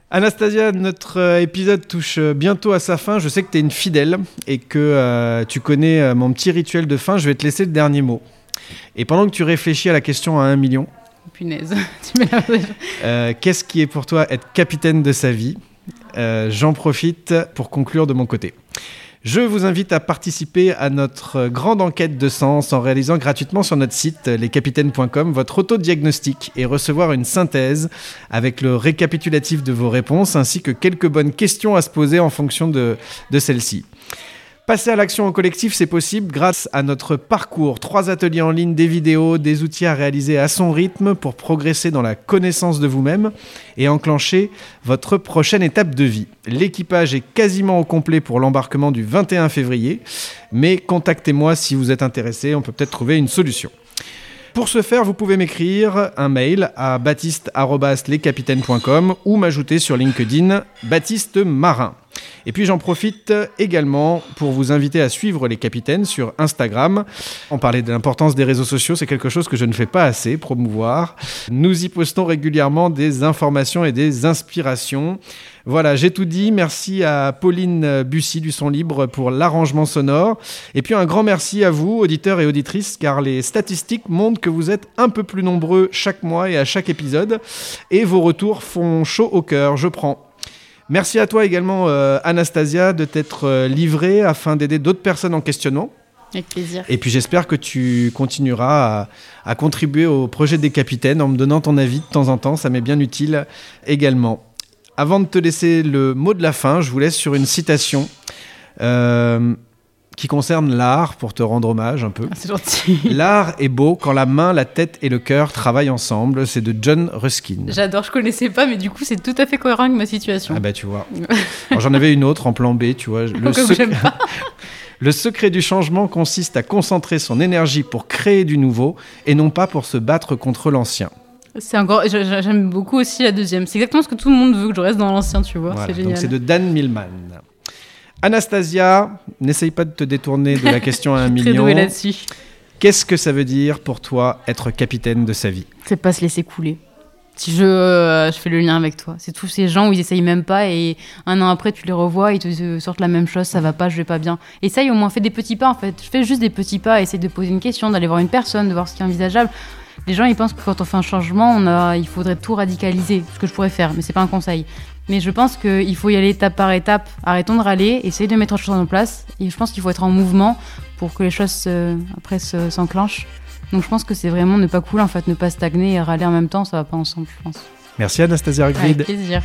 Anastasia, notre euh, épisode touche euh, bientôt à sa fin. Je sais que tu es une fidèle et que euh, tu connais mon petit rituel de fin. Je vais te laisser le dernier mot. Et pendant que tu réfléchis à la question à un million, Punaise. Euh, qu'est-ce qui est pour toi être capitaine de sa vie? Euh, J'en profite pour conclure de mon côté. Je vous invite à participer à notre grande enquête de sens en réalisant gratuitement sur notre site lescapitaines.com votre autodiagnostic et recevoir une synthèse avec le récapitulatif de vos réponses ainsi que quelques bonnes questions à se poser en fonction de, de celles-ci. Passer à l'action en collectif, c'est possible grâce à notre parcours. Trois ateliers en ligne, des vidéos, des outils à réaliser à son rythme pour progresser dans la connaissance de vous-même et enclencher votre prochaine étape de vie. L'équipage est quasiment au complet pour l'embarquement du 21 février, mais contactez-moi si vous êtes intéressé, on peut peut-être trouver une solution. Pour ce faire, vous pouvez m'écrire un mail à baptiste.lescapitaines.com ou m'ajouter sur LinkedIn Baptiste Marin. Et puis j'en profite également pour vous inviter à suivre les capitaines sur Instagram. On parlait de l'importance des réseaux sociaux, c'est quelque chose que je ne fais pas assez promouvoir. Nous y postons régulièrement des informations et des inspirations. Voilà, j'ai tout dit. Merci à Pauline Bussy du Son Libre pour l'arrangement sonore. Et puis un grand merci à vous, auditeurs et auditrices, car les statistiques montrent que vous êtes un peu plus nombreux chaque mois et à chaque épisode. Et vos retours font chaud au cœur. Je prends. Merci à toi également, euh, Anastasia, de t'être euh, livrée afin d'aider d'autres personnes en questionnement. Avec plaisir. Et puis j'espère que tu continueras à, à contribuer au projet des capitaines en me donnant ton avis de temps en temps. Ça m'est bien utile également. Avant de te laisser le mot de la fin, je vous laisse sur une citation euh, qui concerne l'art, pour te rendre hommage un peu. Ah, c'est gentil. L'art est beau quand la main, la tête et le cœur travaillent ensemble. C'est de John Ruskin. J'adore, je connaissais pas, mais du coup, c'est tout à fait cohérent avec ma situation. Ah bah tu vois. J'en avais une autre en plan B, tu vois. Le, sec- j'aime pas. le secret du changement consiste à concentrer son énergie pour créer du nouveau et non pas pour se battre contre l'ancien. C'est encore. J'aime beaucoup aussi la deuxième. C'est exactement ce que tout le monde veut que je reste dans l'ancien, tu vois. Voilà, c'est génial. donc c'est de Dan Millman. Anastasia, n'essaye pas de te détourner de la question à un Très million. là-dessus. Qu'est-ce que ça veut dire pour toi être capitaine de sa vie? C'est pas se laisser couler. Si je, euh, je fais le lien avec toi, c'est tous ces gens où ils essayent même pas et un an après tu les revois, ils te euh, sortent la même chose, ça va pas, je vais pas bien. Essaye au moins, fais des petits pas en fait. Je fais juste des petits pas, essaye de poser une question, d'aller voir une personne, de voir ce qui est envisageable. Les gens ils pensent que quand on fait un changement, on a, il faudrait tout radicaliser, ce que je pourrais faire, mais c'est pas un conseil. Mais je pense qu'il faut y aller étape par étape. Arrêtons de râler, essaye de mettre les choses en place. Et je pense qu'il faut être en mouvement pour que les choses euh, après se- s'enclenchent. Donc je pense que c'est vraiment ne pas couler en fait, ne pas stagner et râler en même temps, ça va pas ensemble, je pense. Merci Anastasia Avec Argrid. plaisir.